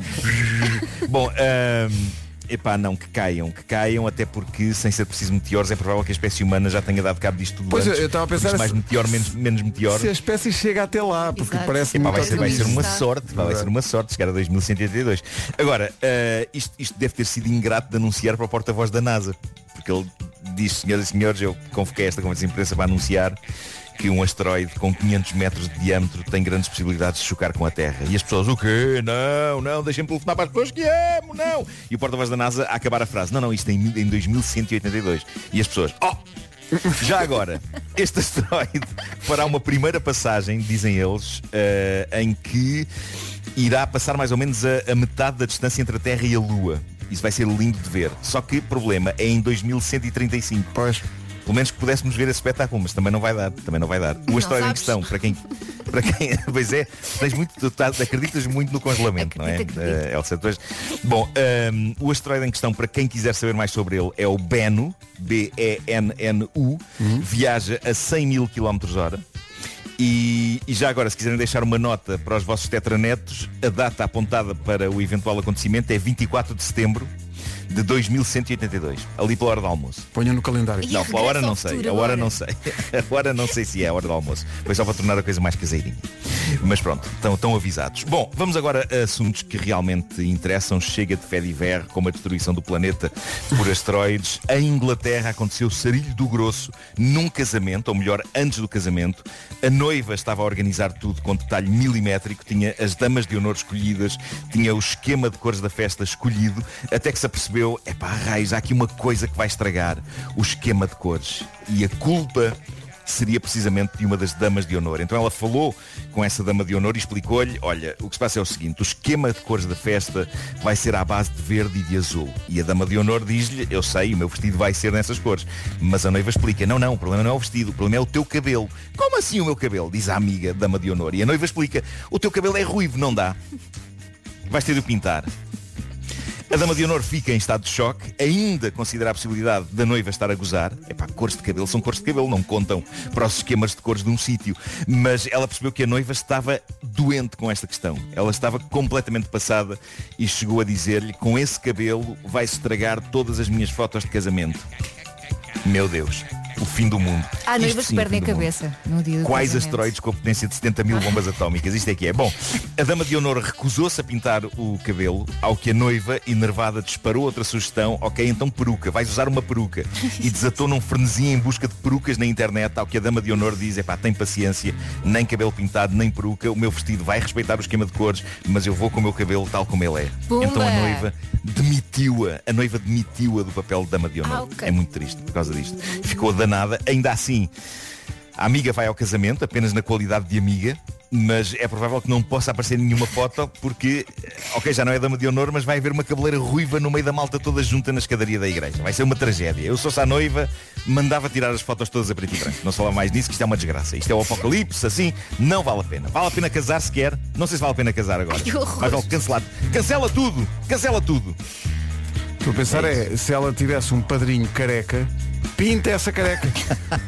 Bom, ahm, epá, não, que caiam, que caiam, até porque sem ser preciso meteoros é provável que a espécie humana já tenha dado cabo disto tudo Pois, antes. eu estava a pensar mais se- meteor, menos, menos meteor. Se a espécie chega até lá, porque Exato. parece Epá, vai, ser, vai ser uma sorte, pá, vai ser uma sorte chegar a 2182. Agora, ah, isto, isto deve ter sido ingrato de anunciar para o porta-voz da NASA, porque ele diz, senhoras e senhores, eu convoquei esta conferência de imprensa para anunciar que um asteroide com 500 metros de diâmetro tem grandes possibilidades de chocar com a Terra. E as pessoas, o quê? Não, não, deixem-me telefonar para as pessoas que amo, não. E o porta-voz da NASA a acabar a frase, não, não, isto em, em 2182. E as pessoas, oh, já agora, este asteroide fará uma primeira passagem, dizem eles, eh, em que irá passar mais ou menos a, a metade da distância entre a Terra e a Lua. Isso vai ser lindo de ver. Só que problema é em 2135. Pois. Pelo menos que pudéssemos ver esse espetáculo, mas também não vai dar. Também não vai dar. O Não asteroide em sabes. questão, para quem. Para quem pois é, tens muito, tá- acreditas muito no congelamento, não é? Acredito, acredito. Eh, Elsa, tu és- Bom, ehm, o asteroide em questão, para quem quiser saber mais sobre ele, é o Bennu, B-E-N-N-U, viaja a 100 mil km hora. E, e já agora, se quiserem deixar uma nota para os vossos tetranetos, a data apontada para o eventual acontecimento é 24 de setembro de 2182, ali pela hora do almoço. Ponham no calendário. E Não, pela hora não sei. A hora não sei. A hora não sei se é a hora do almoço. Foi só para tornar a coisa mais caseirinha. Mas pronto, estão, estão avisados. Bom, vamos agora a assuntos que realmente interessam. Chega de fé de ver, como a destruição do planeta por asteroides. Em Inglaterra aconteceu sarilho do grosso num casamento, ou melhor, antes do casamento. A noiva estava a organizar tudo com detalhe milimétrico. Tinha as damas de honor escolhidas, tinha o esquema de cores da festa escolhido, até que se apercebeu, epá, raios, há aqui uma coisa que vai estragar o esquema de cores. E a culpa seria precisamente de uma das damas de honor. Então ela falou com essa dama de honor e explicou-lhe, olha, o que se passa é o seguinte, o esquema de cores da festa vai ser à base de verde e de azul. E a dama de honor diz-lhe, eu sei, o meu vestido vai ser nessas cores. Mas a noiva explica, não, não, o problema não é o vestido, o problema é o teu cabelo. Como assim o meu cabelo? Diz a amiga dama de honor. E a noiva explica, o teu cabelo é ruivo, não dá. Vais ter de pintar. A dama de honor fica em estado de choque, ainda considera a possibilidade da noiva estar a gozar. Epá, cores de cabelo são cores de cabelo, não contam para os esquemas de cores de um sítio. Mas ela percebeu que a noiva estava doente com esta questão. Ela estava completamente passada e chegou a dizer-lhe, com esse cabelo vai estragar todas as minhas fotos de casamento. Meu Deus, o fim do mundo. Há noivas que perdem a cabeça no dia do Quais casamento. asteroides com a potência de 70 mil bombas atómicas? Isto é que é. Bom, a dama de honor recusou-se a pintar o cabelo, ao que a noiva, enervada, disparou outra sugestão. Ok, então peruca, vais usar uma peruca. E desatou num frenesim em busca de perucas na internet, ao que a dama de honor diz, epá, tem paciência, nem cabelo pintado, nem peruca, o meu vestido vai respeitar o esquema de cores, mas eu vou com o meu cabelo tal como ele é. Pumba! Então a noiva demitiu-a, a noiva demitiu-a do papel de dama de honor. Ah, ok. É muito triste por causa disto. Ficou danada, ainda assim. A amiga vai ao casamento apenas na qualidade de amiga, mas é provável que não possa aparecer nenhuma foto porque, eh, ok, já não é dama de honor, mas vai haver uma cabeleira ruiva no meio da malta toda junta na escadaria da igreja. Vai ser uma tragédia. Eu sou a noiva, mandava tirar as fotos todas a preto e branco. Não se fala mais nisso, que isto é uma desgraça. Isto é o apocalipse, assim, não vale a pena. Vale a pena casar se quer. Não sei se vale a pena casar agora. Que horror. Mas vale cancelar. Cancela tudo! Cancela tudo! Estou a pensar é, se ela tivesse um padrinho careca, pinta essa careca.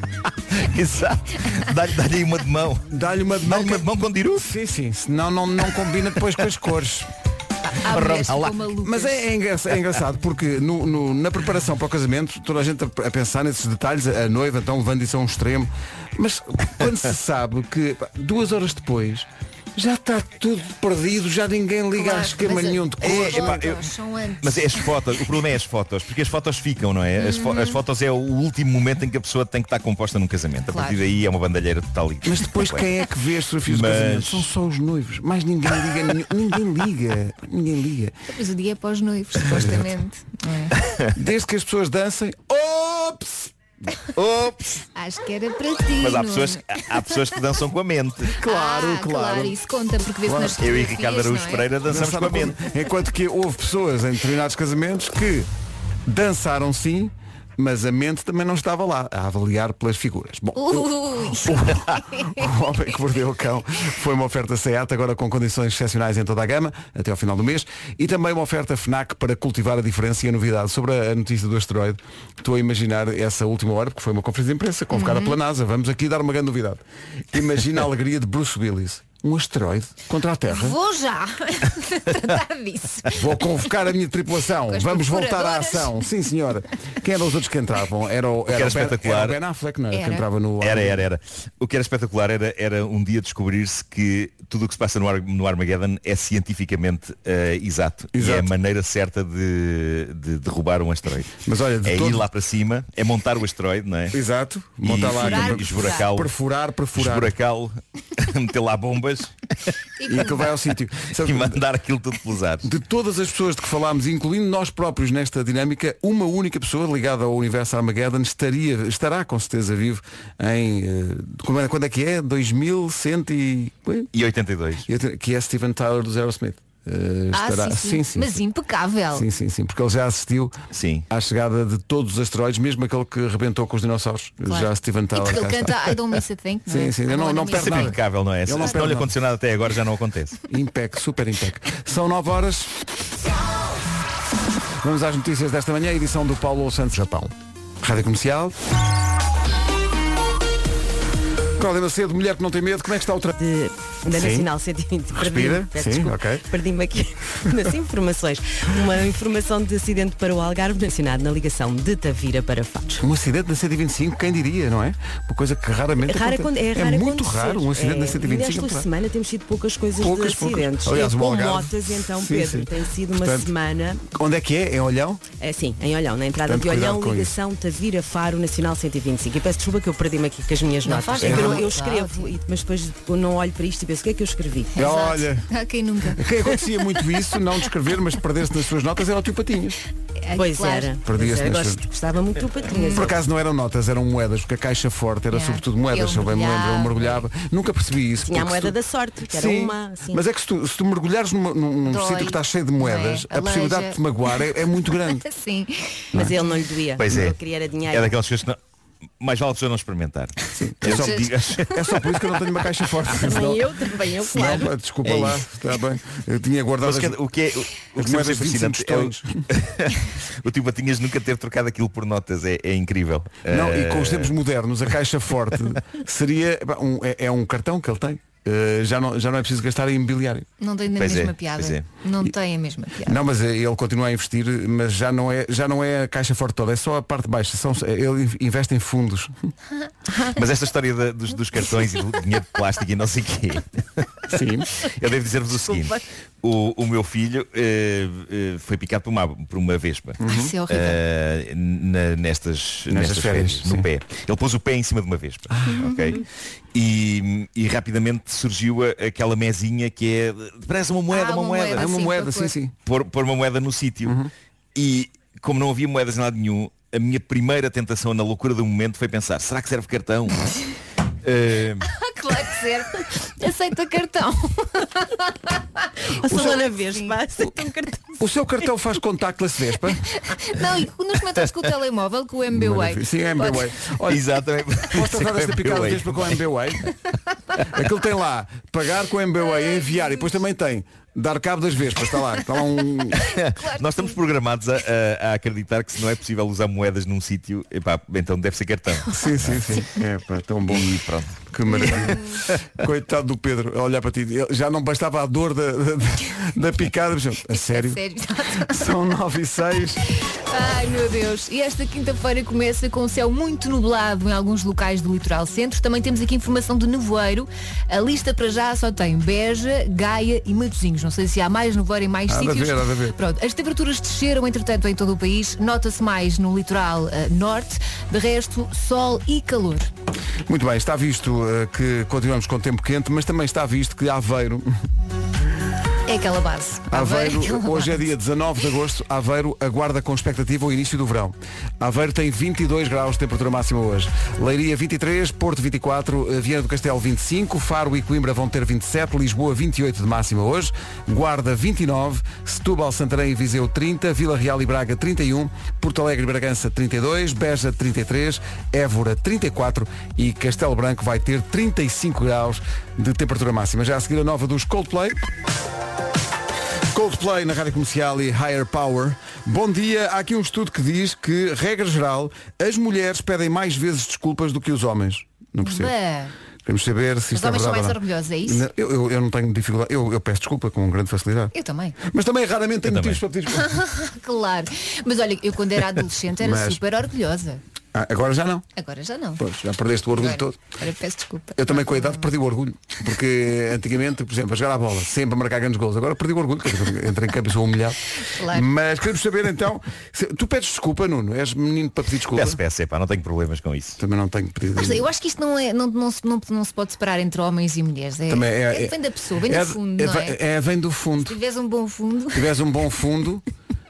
Exato. Dá-lhe dá-lhe aí uma de mão. Dá-lhe uma de mão. Dá-lhe uma de mão com diru. Sim, sim. Senão não, não combina depois com as cores. Mas é, é engra- é engraçado porque no- no- na preparação para o casamento toda a gente a, a pensar nesses detalhes, a, a noiva então levando isso a um extremo. Mas quando se sabe que pá, duas horas depois já está tudo perdido, já ninguém liga Claro, a esquema mas a- nenhum de É, cores. epá, eu- antes. Mas é as fotos, o problema é as fotos, porque as fotos ficam, não é? As, fo- as fotos é o último momento em que a pessoa tem que estar composta num casamento. A Claro. partir daí é uma bandalheira total e Mas depois quem é que vê as fotografias Mas- do casamento? São só os noivos. Mais ninguém liga, nenhum- ninguém liga. Ninguém liga. Depois o dia é para os noivos, supostamente. não é? Desde que as pessoas dancem. Ops! Ops! Acho que era para ti. Mas há pessoas, há pessoas que dançam com a mente. Claro, ah, claro. Isso conta, porque vê-se Claro. nas Eu e Ricardo Araújo é? Pereira dançamos com a Dançaram mente. Enquanto que houve pessoas em determinados casamentos que dançaram sim, mas a mente também não estava lá, a avaliar pelas figuras. Bom, Ui. o Homem que Mordeu o Cão foi uma oferta SEAT, agora com condições excepcionais em toda a gama, até ao final do mês, e também uma oferta FNAC para cultivar a diferença e a novidade. Sobre a notícia do asteroide, estou a imaginar essa última hora, porque foi uma conferência de imprensa convocada pela NASA. Vamos aqui dar uma grande novidade. Imagina a alegria de Bruce Willis. Um asteroide contra a Terra. Vou já tratar disso. Vou convocar a minha tripulação. Vamos voltar à ação. Sim, senhora. Quem eram os outros que entravam? Era o, que era era o ben, espetacular- era o Ben Affleck, não era? Era. Que entrava no. Era, era, era. O que era espetacular era, era um dia descobrir-se que tudo o que se passa no, Ar- no Armageddon é cientificamente eh, exato. E é a Exato. maneira certa de, de derrubar um asteroide. Mas olha, de é todo- ir lá para cima, é montar o asteroide, não é? Exato. E Montar lá Furar, esburacá-lo. Perfurar, perfurar. Esburacá-lo, meter lá bombas E aquilo vai ao sítio. Sabe, e mandar aquilo tudo pelos ares. De todas as pessoas de que falámos, incluindo nós próprios nesta dinâmica, uma única pessoa ligada ao universo Armageddon estaria, estará com certeza vivo em. eh, é- quando é que é? 2100 e. E 82. Que é Steven Tyler do Aerosmith. Eh, Ah, estará- sim, sim. Mas impecável. Sim, sim, sim, porque ele já assistiu Sim. à chegada de todos os asteroides, mesmo aquele que arrebentou com os dinossauros. Claro. Já Steven Tyler. ele canta I don't miss a thing, não é? Sim, sim, eu não- não wanna perde nada. impecável, não é? Ele Se não não, perde lhe aconteceu nada até agora, já não acontece. Impec, super impec. São 9 horas. Vamos às notícias desta manhã, edição do Paulo Santos Japão. Rádio Comercial. Cláudia Macedo, mulher que não tem medo, como é que está o de, da Sim. Nacional 120. Respira. Perdi-me, peço Sim, desculpa. ok. Perdi-me aqui nas informações. Uma informação de acidente para o Algarve mencionado na ligação de Tavira para Fatos. Um acidente na 125, quem diria, não é? Uma coisa que raramente Rara, acontece. é, raro muito acontecer. raro um acidente é, na 125. Nesta é semana temos tido poucas coisas Poucas, de poucas. acidentes. Aliás, o com Algarve- motas, então, Sim, Pedro, sim. tem sido uma Portanto, semana. Onde é que é? Em Olhão? É, sim, em Olhão, na entrada Portanto, de Olhão, ligação Tavira Faro Nacional 125. E peço desculpa que eu perdi-me aqui com as minhas Não notas. faz É eu, mal, eu escrevo, e- mas depois eu não olho para isto e penso, o que é que eu escrevi? Exato. Olha. Ah, Quem nunca? Quem acontecia muito isso, não descrever, mas perder-se nas suas notas, era o tio Patinhas. Pois claro. era. Perdia-se nas Gosto- Gostava muito do Patinhas. Por acaso não eram notas, eram moedas, porque a caixa forte era Yeah. sobretudo moedas, se eu bem me lembro, eu mergulhava. Nunca percebi isso. Tinha a moeda tu- da sorte, que era Sim, uma. assim. Mas é que se tu, se tu mergulhares numa- num, Dói, sítio que está cheio de moedas, não é? a possibilidade Aleija. de te magoar é, é muito grande. Sim. Mas ele não lhe doía. Pois é. Ele queria era dinheiro. É daquelas coisas que não... Mais vale a pessoa não experimentar. Sim. É É, só, é só por isso que eu não tenho uma caixa forte. Também eu, também eu, claro. desculpa É lá, está bem. Eu tinha guardado Mas as, o que é, o, o que moedas 25 fascinante é o, o tio Patinhas nunca ter trocado aquilo por notas. É, é incrível. Não, e Eh, com os tempos modernos, a caixa forte seria um, é, é um cartão que ele tem. Eh, já, não, já não é preciso gastar em imobiliário. Não tem a Pois é, mesma piada. pois é. Não tem a mesma piada. Não, mas eh, ele continua a investir, mas já não é, já não é a caixa forte toda, é só a parte baixa. São, ele investe em fundos. Mas esta história da- dos, dos cartões e do dinheiro de plástico e não sei o quê. Sim. Eu devo dizer-vos o seguinte. O, o meu filho eh, eh, foi picado por uma, por uma vespa. Ai, isso é horrível. Eh, na- nestas, nestas, férias, férias, no sim. pé. Ele pôs o pé em cima de uma vespa. ok? E, e rapidamente surgiu a- aquela mesinha que é parece uma moeda, Ah, uma, uma moeda. moeda, É uma sim, moeda, sim, pôr. sim. Pôr, pôr uma moeda no sítio. E como não havia moedas em lado nenhum, a minha primeira tentação na loucura do momento foi pensar, será que serve cartão? Eh, claro serve. Aceita cartão. A sala na Vespa, aceita um cartão. O seu cartão faz contactless Vespa? Não, e nos comentários com o telemóvel, com o MBWay. Sim, é MBWay. Olha, Exatamente. posso tratar desta picada. Vespa com a MBWay? Aquilo tem lá, pagar com a MBWay, enviar, e depois também tem dar cabo das Vespas, está lá. Está lá um. Nós estamos programados a, a- a acreditar que se não é possível usar moedas num sítio, então deve ser cartão. Sim, sim, sim. É, pá, tão bom. E pronto. Que maravilha. Coitado do Pedro, a olhar para ti. Ele- Já não bastava a dor da, da, da picada. A sério? São 9 e 6. Ai meu Deus. E esta quinta-feira começa com o céu muito nublado em alguns locais do litoral centro. Também temos aqui informação de nevoeiro. A lista para já só tem Beja, Gaia e Matosinhos. Não sei se há mais nevoeiro em mais Há sítios. haver, há haver. Pronto, as temperaturas desceram entretanto em todo o país. Nota-se mais no litoral eh, norte. De resto, sol e calor. Muito bem, está visto que continuamos com tempo quente, mas também está visto que Aveiro, É aquela base. Aveiro, é aquela hoje é dia 19 de agosto, Aveiro aguarda com expectativa o início do verão. Aveiro tem 22 graus de temperatura máxima hoje. Leiria 23, Porto 24, eh, Viana do Castelo 25, Faro e Coimbra vão ter 27, Lisboa 28 de máxima hoje, Guarda 29, Setúbal, Santarém e Viseu 30, Vila Real e Braga 31, Porto Alegre e Bragança 32, Beja 33, Évora 34 e Castelo Branco vai ter 35 graus de temperatura máxima. Já a seguir a nova dos Coldplay. Coldplay na Rádio Comercial e Higher Power. Bom dia, há aqui um estudo que diz que, regra geral, as mulheres pedem mais vezes desculpas do que os homens. Não percebo. Bah. Queremos saber se Os isto é homens são verdade. mais ou não. orgulhosos, é isso? Não, Eu, eu, eu não tenho dificuldade. Eu, eu peço desculpa com grande facilidade. Eu também. Mas também raramente tenho motivos para pedir desculpa. claro. Mas olha, eu quando era adolescente era Mas- super orgulhosa. Ah, agora já não. Agora já não. Pois, já perdeste o orgulho Agora, todo. agora peço desculpa. Eu também com a idade perdi o orgulho. Porque antigamente, por exemplo, a jogar a bola, sempre a marcar grandes gols. Agora perdi o orgulho, entrei em campo e sou humilhado. Claro. Mas queremos saber então, se- tu pedes desculpa, Nuno? És menino para pedir desculpa? Peço, peço, epá, não tenho problemas com isso. Também não tenho pedido. Mas eu acho que isto não, é, não, não, se, não, não se pode separar entre homens e mulheres. É, Também é- é- vem da pessoa, vem é- do fundo, é- não é? é, vem do Se fundo. tiveres um bom fundo. Se tiveres um bom fundo,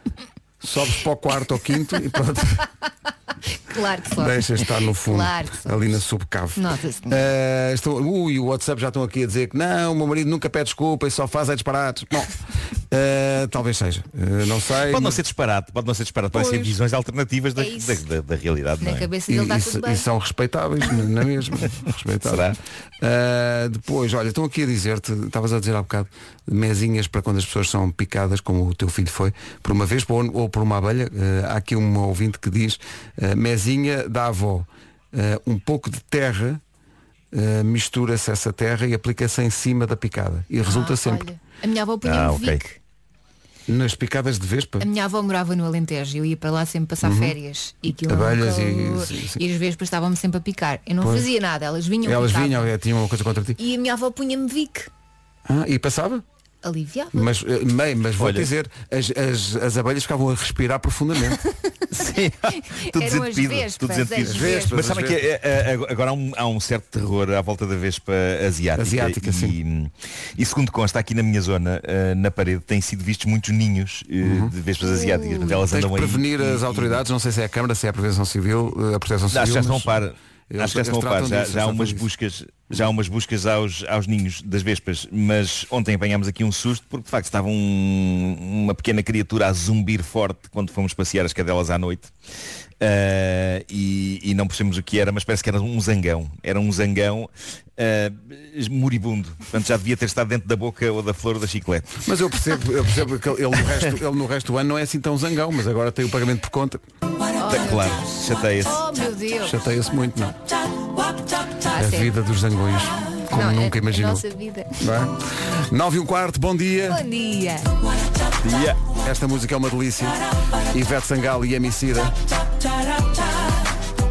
sobes para o quarto ou quinto e pronto, Claro que só. deixa estar no fundo, Claro que ali na subcave. Nota-se. Eh, estou, ui, o WhatsApp já estão aqui a dizer que não, o meu marido nunca pede desculpa e só faz é disparates. Bom, eh, talvez seja. Eh, não sei. Pode não mas- ser disparate, pode não ser disparate, podem ser visões alternativas da, É da, da- da realidade. Na não é? cabeça E, dele está e- tudo e bem. são respeitáveis, n- na mesma. Respeitáveis. Será? Depois, olha, estão aqui a dizer-te, estavas a dizer há bocado, mesinhas para quando as pessoas são picadas, como o teu filho foi, por uma vez ou, ou por uma abelha. Há aqui um ouvinte que diz, ah, mesinha da avó, ah, um pouco de terra, ah, mistura-se essa terra e aplica-se em cima da picada. E resulta Ah, sempre. olha, a minha avó punha Ah, um ok. Vic. Nas picadas de vespa. A minha avó morava no Alentejo, eu ia para lá sempre passar férias e aquilo Uhum. Abelhas nunca- e- sim, sim. e as vespas estavam-me sempre a picar. Eu não Pois. fazia nada, elas vinham Elas vinham, eh, tinham uma coisa contra ti. E a minha avó punha-me Vic. Ah, e passava? Aliviava. Mas, eh, bem, mas vou Olha. dizer, as, as, as abelhas ficavam a respirar profundamente. Sim, tudo Eram as desentupido, vespas, tudo as desentupido. vespas. Mas sabem que é, é, é, agora há um, há um certo terror à volta da vespa asiática. Asiática, e, sim. e segundo consta aqui na minha zona, eh, na parede, têm sido vistos muitos ninhos eh, de vespas asiáticas. Mas elas Tens andam aí prevenir e- as e- autoridades, não sei se é a Câmara, se é a Prevenção Civil, eh, a Proteção Acho que Civil. já estão mas- a par. Eles- Acho que já a par, já, já há umas buscas, já há umas buscas aos, aos ninhos das vespas, mas ontem apanhámos aqui um susto porque de facto estava um- uma pequena criatura a zumbir forte quando fomos passear as cadelas à noite. Ah, e, e não percebemos o que era, mas parece que era um zangão. Era um zangão ah, moribundo. Portanto já devia ter estado dentro da boca ou da flor da chiclete. Mas eu percebo, eu percebo que ele no, resto, ele no resto do ano não é assim tão zangão, mas agora tem o pagamento por conta. Claro, chateia-se. Oh meu Deus. Chateia-se muito, não? Ah, a vida dos zangões, como Não, é nunca a imaginou. nossa vida. Não é? 9 e um quarto, bom dia. Bom dia. Esta música é uma delícia. Ivete Sangalo e Emicida.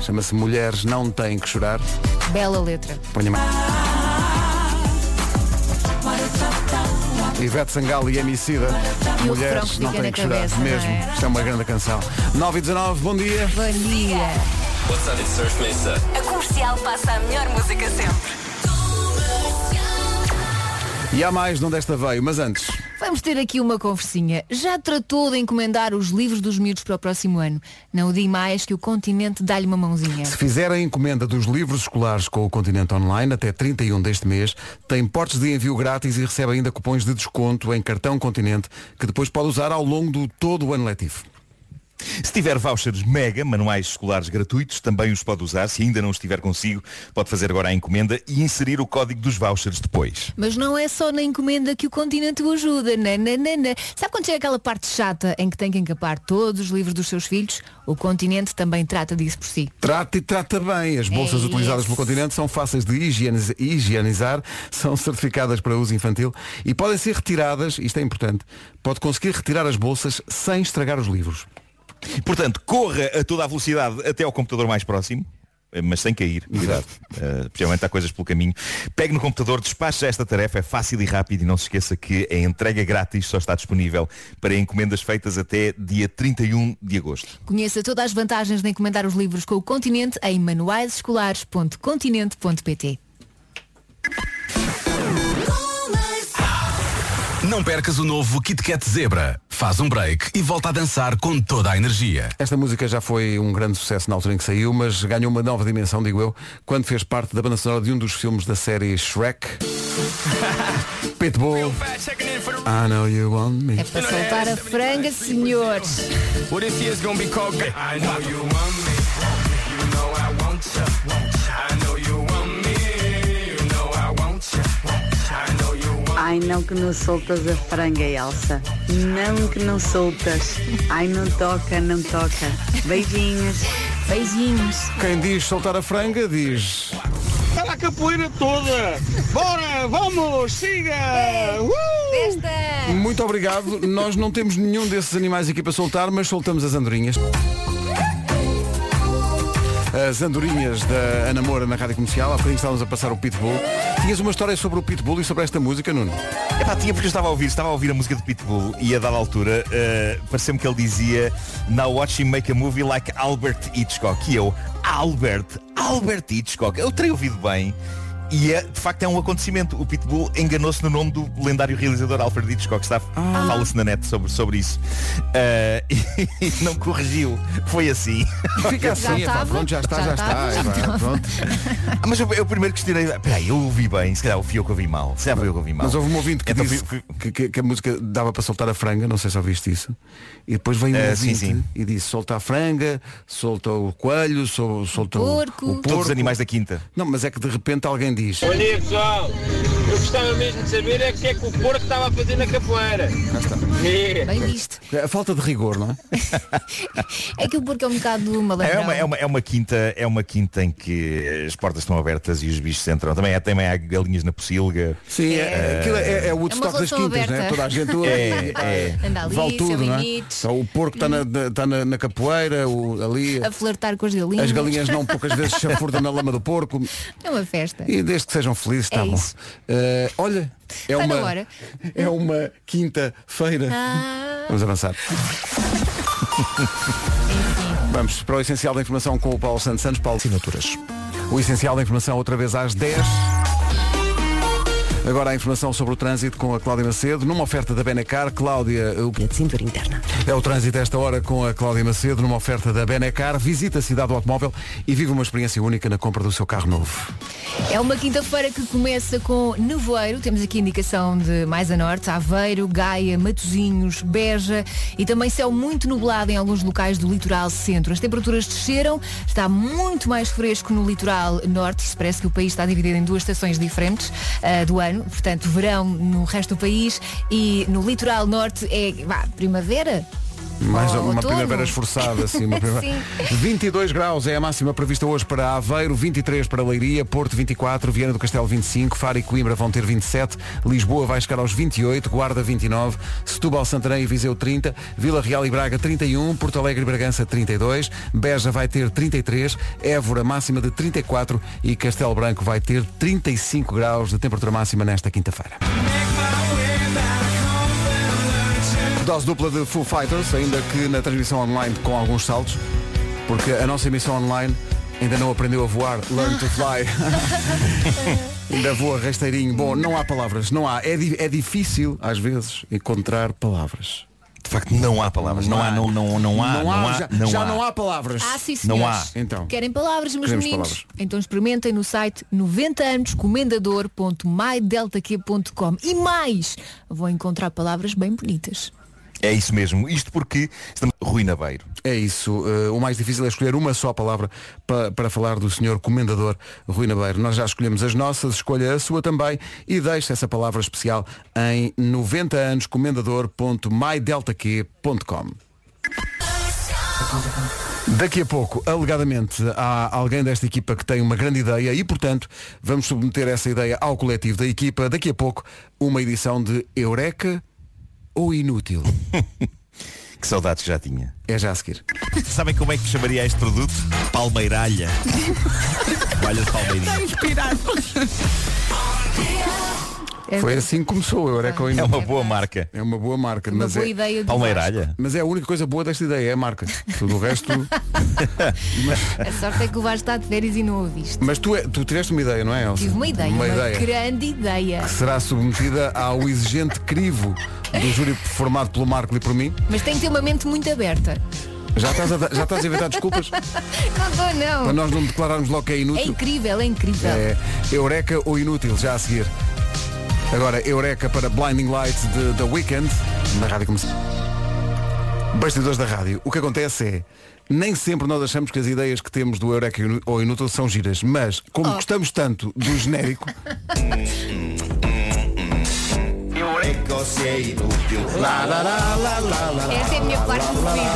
Chama-se Mulheres Não Têm Que Chorar. Bela letra. Ponha mais. Ivete Sangalo e Emicida. E Mulheres Não Têm Que Chorar. cabeça, não Mesmo. é? Isto é uma grande canção. 9 e 19, bom dia. Bom dia. What's up, it's Surf Mesa. A comercial passa a melhor música sempre. E há mais, não desta veio, mas antes. Vamos ter aqui uma conversinha. Já tratou de encomendar os livros dos miúdos para o próximo ano? Não o digo mais que o continente dá-lhe uma mãozinha. Se fizer a encomenda dos livros escolares com o Continente Online até 31 deste mês, tem portes de envio grátis e recebe ainda cupons de desconto em cartão Continente que depois pode usar ao longo do todo o ano letivo. Se tiver vouchers mega, manuais escolares gratuitos, também os pode usar. Se ainda não estiver consigo, pode fazer agora a encomenda e inserir o código dos vouchers depois. Mas não é só na encomenda que o continente o ajuda. Nananana. Sabe quando chega aquela parte chata em que tem que encapar todos os livros dos seus filhos? O continente também trata disso por si. Trata e trata bem. As bolsas É utilizadas isso. pelo continente são fáceis de higieniz- higienizar, são certificadas para uso infantil e podem ser retiradas, isto é importante, pode conseguir retirar as bolsas sem estragar os livros. Portanto, corra a toda a velocidade até ao computador mais próximo. eh, Mas sem cair, cuidado. Uh, especialmente há coisas pelo caminho. Pegue no computador, despache esta tarefa, é fácil e rápido e não se esqueça que a entrega grátis só está disponível para encomendas feitas até dia 31 de agosto. Conheça todas as vantagens de encomendar os livros com o continente em manuaisescolares.continente.pt Não percas o novo Kit Kat Zebra. Faz um break e volta a dançar com toda a energia. Esta música já foi um grande sucesso na altura em que saiu, mas ganhou uma nova dimensão, digo eu, quando fez parte da banda sonora de um dos filmes da série Shrek. Pitbull. I know you want me. É para soltar a franga, senhores. What if gonna be called I know you want me. You know I want you. I know Ai, não que não soltas a franga, Elsa. Não que não soltas. Ai, não toca, não toca. Beijinhos. Beijinhos. Quem diz soltar a franga diz. Está a capoeira toda! Bora, vamos, siga! Uh! Muito obrigado. Nós não temos nenhum desses animais aqui para soltar, mas soltamos as andorinhas. As andorinhas da Ana Moura na Rádio Comercial. Há bocadinho estávamos a passar o Pitbull. Tinhas uma história sobre o Pitbull e sobre esta música, Nuno? É pá, tinha porque eu estava a ouvir, estava a ouvir a música de Pitbull e a dada altura uh, pareceu-me que ele dizia Now watch him make a movie like Albert Hitchcock. E eu, Albert, Albert Hitchcock. Eu terei ouvido bem. E é, de facto é um acontecimento. O Pitbull enganou-se no nome do lendário realizador Alfred Hitchcock. Está, Ah. Fala-se na net sobre, sobre isso. Uh, e não corrigiu. Foi assim. Fica assim, é pá, pronto, já está, já, está. é pá, pronto. Ah, mas eu, eu primeiro questionei, peraí, eu ouvi bem, se calhar fui eu que ouvi mal. Se calhar fui eu que ouvi mal. Mas houve um ouvinte que Então disse fui- que, que- que a música dava para soltar a franga, não sei se ouviste isso. E depois veio um Eh, ouvinte sim, sim. e disse solta a franga, solta o coelho, sol- solta o, porco. o porco. Todos os animais da quinta. Não, mas é que de repente alguém diz. Bom dia pessoal! Eu gostava mesmo de saber é o que é que o porco estava a fazer na capoeira. Cá está. É. Bem visto. A falta de rigor, não é? É que o porco é um bocado É malandrão. uma, é, uma, é uma quinta, é uma quinta em que as portas estão abertas e os bichos entram. Também há, também há galinhas na pocilga. Sim, é, aquilo é, é o Woodstock das quintas, né? Toda a gente É, é. Ali, vale tudo, não é? Só o porco está na, está na, na capoeira, o, ali. A flertar com as galinhas. As galinhas não poucas vezes chafurdam na lama do porco. É uma festa. E desde que sejam felizes, está É bom. Eh, olha, é na uma, é uma quinta-feira. Ah, Vamos avançar. Vamos para o essencial da informação com o Paulo Santos Santos. Paulo, assinaturas. O essencial da informação outra vez às 10. Agora a informação sobre o trânsito com a Cláudia Macedo, numa oferta da Benacar. Cláudia, o de cintura interna. É o trânsito esta hora com a Cláudia Macedo, numa oferta da Benacar. Visita a cidade do automóvel e vive uma experiência única na compra do seu carro novo. É uma quinta-feira que começa com nevoeiro. Temos aqui indicação de mais a norte, Aveiro, Gaia, Matozinhos, Beja e também céu muito nublado em alguns locais do litoral centro. As temperaturas desceram, está muito mais fresco no litoral norte. Isso parece que o país está dividido em duas estações diferentes ah, do ano. Portanto, verão no resto do país e no litoral norte é vá, primavera. Mais Oh, uma outono. primavera esforçada, assim, uma primavera. 22 graus é a máxima prevista hoje para Aveiro, 23 para Leiria, Porto 24, Viana do Castelo 25, Faro e Coimbra vão ter 27, Lisboa vai chegar aos 28, Guarda 29, Setúbal, Santarém e Viseu 30, Vila Real e Braga 31, Porto Alegre e Bragança 32, Beja vai ter 33, Évora máxima de 34 e Castelo Branco vai ter 35 graus de temperatura máxima nesta quinta-feira. Dose dupla de Full Fighters, ainda que na transmissão online com alguns saltos, porque a nossa emissão online ainda não aprendeu a voar. Learn to fly. ainda voa rasteirinho. Bom, não há palavras, não há. É, di- é difícil, às vezes, encontrar palavras. De facto, não há palavras. Não há, não, não, não há, não há, já, não já há. não há palavras. Ah, sim, Não senhores. há. Então. Querem palavras, meus Queremos meninos? palavras. Então experimentem no site 90 anos comendador.mydeltaq.com e mais, vão encontrar palavras bem bonitas. É isso mesmo. Isto porque estamos ruinabeiro. É isso. Eh, o mais difícil é escolher uma só palavra pa- para falar do senhor comendador Rui Nabeiro. Nós já escolhemos as nossas, escolha a sua também e deixe essa palavra especial em 90 anos comendador.mydeltaq.com. Daqui a pouco, alegadamente, há alguém desta equipa que tem uma grande ideia e, portanto, vamos submeter essa ideia ao coletivo da equipa. Daqui a pouco, uma edição de Eureka ou Inútil. Que saudades que já tinha. É já a seguir. Sabem como é que chamaria este produto? Palmeiralha. Toalha de palmeirinha. inspirado. Foi assim que começou o Eureka ou É Inútil. uma boa marca. É uma boa marca. Uma mas boa é... ideia do Palmeiralha. Mas é a única coisa boa desta ideia, é a marca. Tudo o resto. A sorte é que o Vasco está de férias e não ouviste. Mas tu, é- tu tiveste uma ideia, não é, Elsa? Tive uma ideia, Uma uma, ideia. grande ideia. Que será submetida ao exigente crivo do júri formado pelo Marco e por mim. Mas tem que ter uma mente muito aberta. Já estás a, já estás a inventar desculpas Não estou, para não. nós não declararmos logo que é É inútil. incrível, é incrível. É Eureka ou Inútil, já a seguir. Agora, Eureka para Blinding Lights de The Weeknd, na Rádio Comercial. Bastidores da rádio. O que acontece é, nem sempre nós achamos que as ideias que temos do Eureka ou Inútil são giras, mas como Oh. gostamos tanto do genérico, Essa é a minha parte preferida.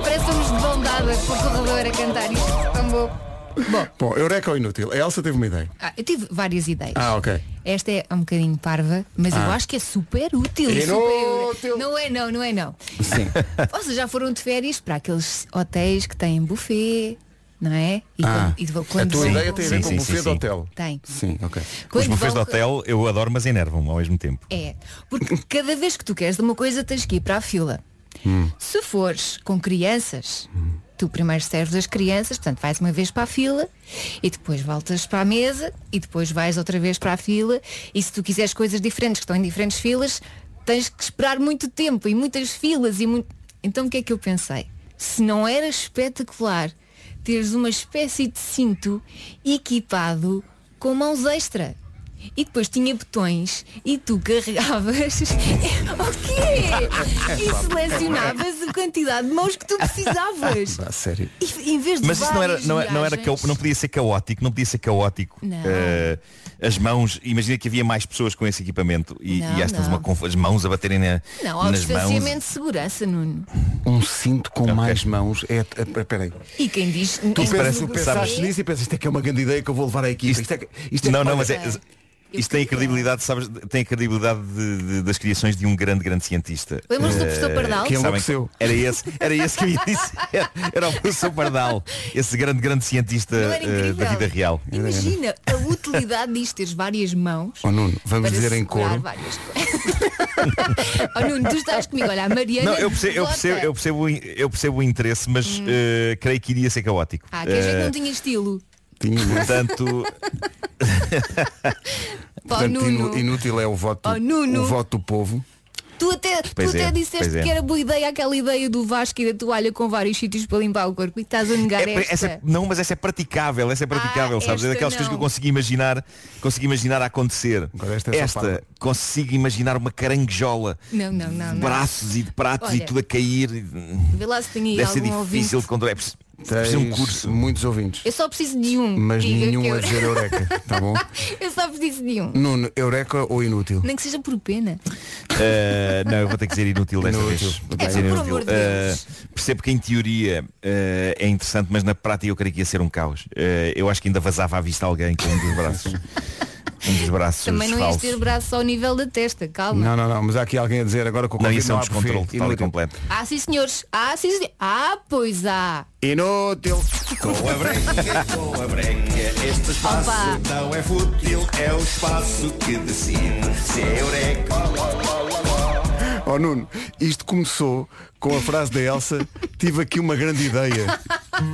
Parece que somos de com o corredor a cantar isto. Tão bom. Bom, Bom, Eureka ou Inútil? A Elsa teve uma ideia. ah, eu tive várias ideias. Ah, ok. Esta é um bocadinho parva, mas eu Ah. acho que é super útil. Inútil. Super... Não é não, não é não. Sim. Vocês já foram de férias para aqueles hotéis que têm buffet, não é? E Ah, quando, e de- a quando tua vão- ideia tem a ver Sim, com sim, o buffet sim, do sim. hotel. Tem. Sim, ok. Os Quando bufês de vão- hotel eu adoro, mas enervam-me ao mesmo tempo. É, porque cada vez que tu queres de uma coisa tens que ir para a fila. Hum. Se fores com crianças, tu primeiro serves as crianças, portanto vais uma vez para a fila e depois voltas para a mesa e depois vais outra vez para a fila e se tu quiseres coisas diferentes que estão em diferentes filas, tens que esperar muito tempo e muitas filas e muito. Então o que é que eu pensei? Se não era espetacular teres uma espécie de cinto equipado com mãos extra. E depois tinha botões e tu carregavas o quê? E selecionavas a quantidade de mãos que tu precisavas. Ah, sério. E, em vez de Mas isso não era, não, não era viagens- cao- não podia ser caótico, não podia ser caótico. Não. Eh, as mãos, imagina que havia mais pessoas com esse equipamento e, Não, e estas uma as mãos a baterem na- Não, ao nas mãos. distanciamento de segurança, Nuno. Um cinto com mais mãos é. é- Peraí. E quem diz. Tu, pensas, tu pensaste nisso e pensas, isto é que é uma grande ideia que eu vou levar à equipa. Isto, é, que- isto é não, que- não, mas é, isto tem a credibilidade, sabes, tem a credibilidade de- de- das criações de um grande, grande cientista. Lembras-te do Eh, professor Pardal? Que sabem- enlouqueceu. Era esse, era esse que eu ia dizer. Era o professor Pardal, esse grande, grande cientista incrível? da vida real. Imagina a utilidade disto, teres várias mãos. Oh, Nuno, vamos dizer em coro. várias oh Nuno, tu estás comigo, olha, a Mariana. Não, eu percebo, eu percebo, eu percebo, eu percebo o interesse, mas eh, creio que iria ser caótico. Ah, que a gente não tinha estilo. Tinha. Portanto, Portanto, Nuno. inu- inútil é o voto, Oh, Nuno. o voto do povo. Tu até, tu até é, disseste é. que era boa ideia aquela ideia do Vasco e da toalha com vários sítios para limpar o corpo e estás a negar É, esta. essa é- não, mas essa é praticável, essa é praticável, Ah, sabes? É esta daquelas coisas que eu não. consigo imaginar, consigo imaginar a acontecer. esta é parva. consigo imaginar uma caranguejola Não, não, não, de não. braços e de pratos e Olha, tudo a cair. Vê lá se tem aí Deve ser difícil ouvinte. de controlar. É preciso um Tens curso. muitos ouvintes. Eu só preciso de um. Mas nenhum a dizer Eureka, tá bom? eu só preciso de um. Nuno, Eureka ou inútil? Nem que seja por pena. Uh, não, eu vou ter que dizer inútil desta Inútil. vez. Vou ter É, dizer por inútil. amor de Uh, Deus. percebo que em teoria uh, é interessante, mas na prática eu creio que ia ser um caos. Uh, eu acho que ainda vazava à vista alguém com um dos braços. um dos braços Também não ias ter braço ao nível da testa, calma. Não, não, não, mas há aqui alguém a dizer agora que o Não, Covid isso é um há descontrole total e Inútil. completo. Ah, sim senhores. Ah, sim senhores. Ah, pois há. Inútil. Com a breca, com a breca, este espaço Opa. não é fútil, é o espaço que decide se é eureka. Oh Nuno, isto começou com a frase da Elsa, tive aqui uma grande ideia.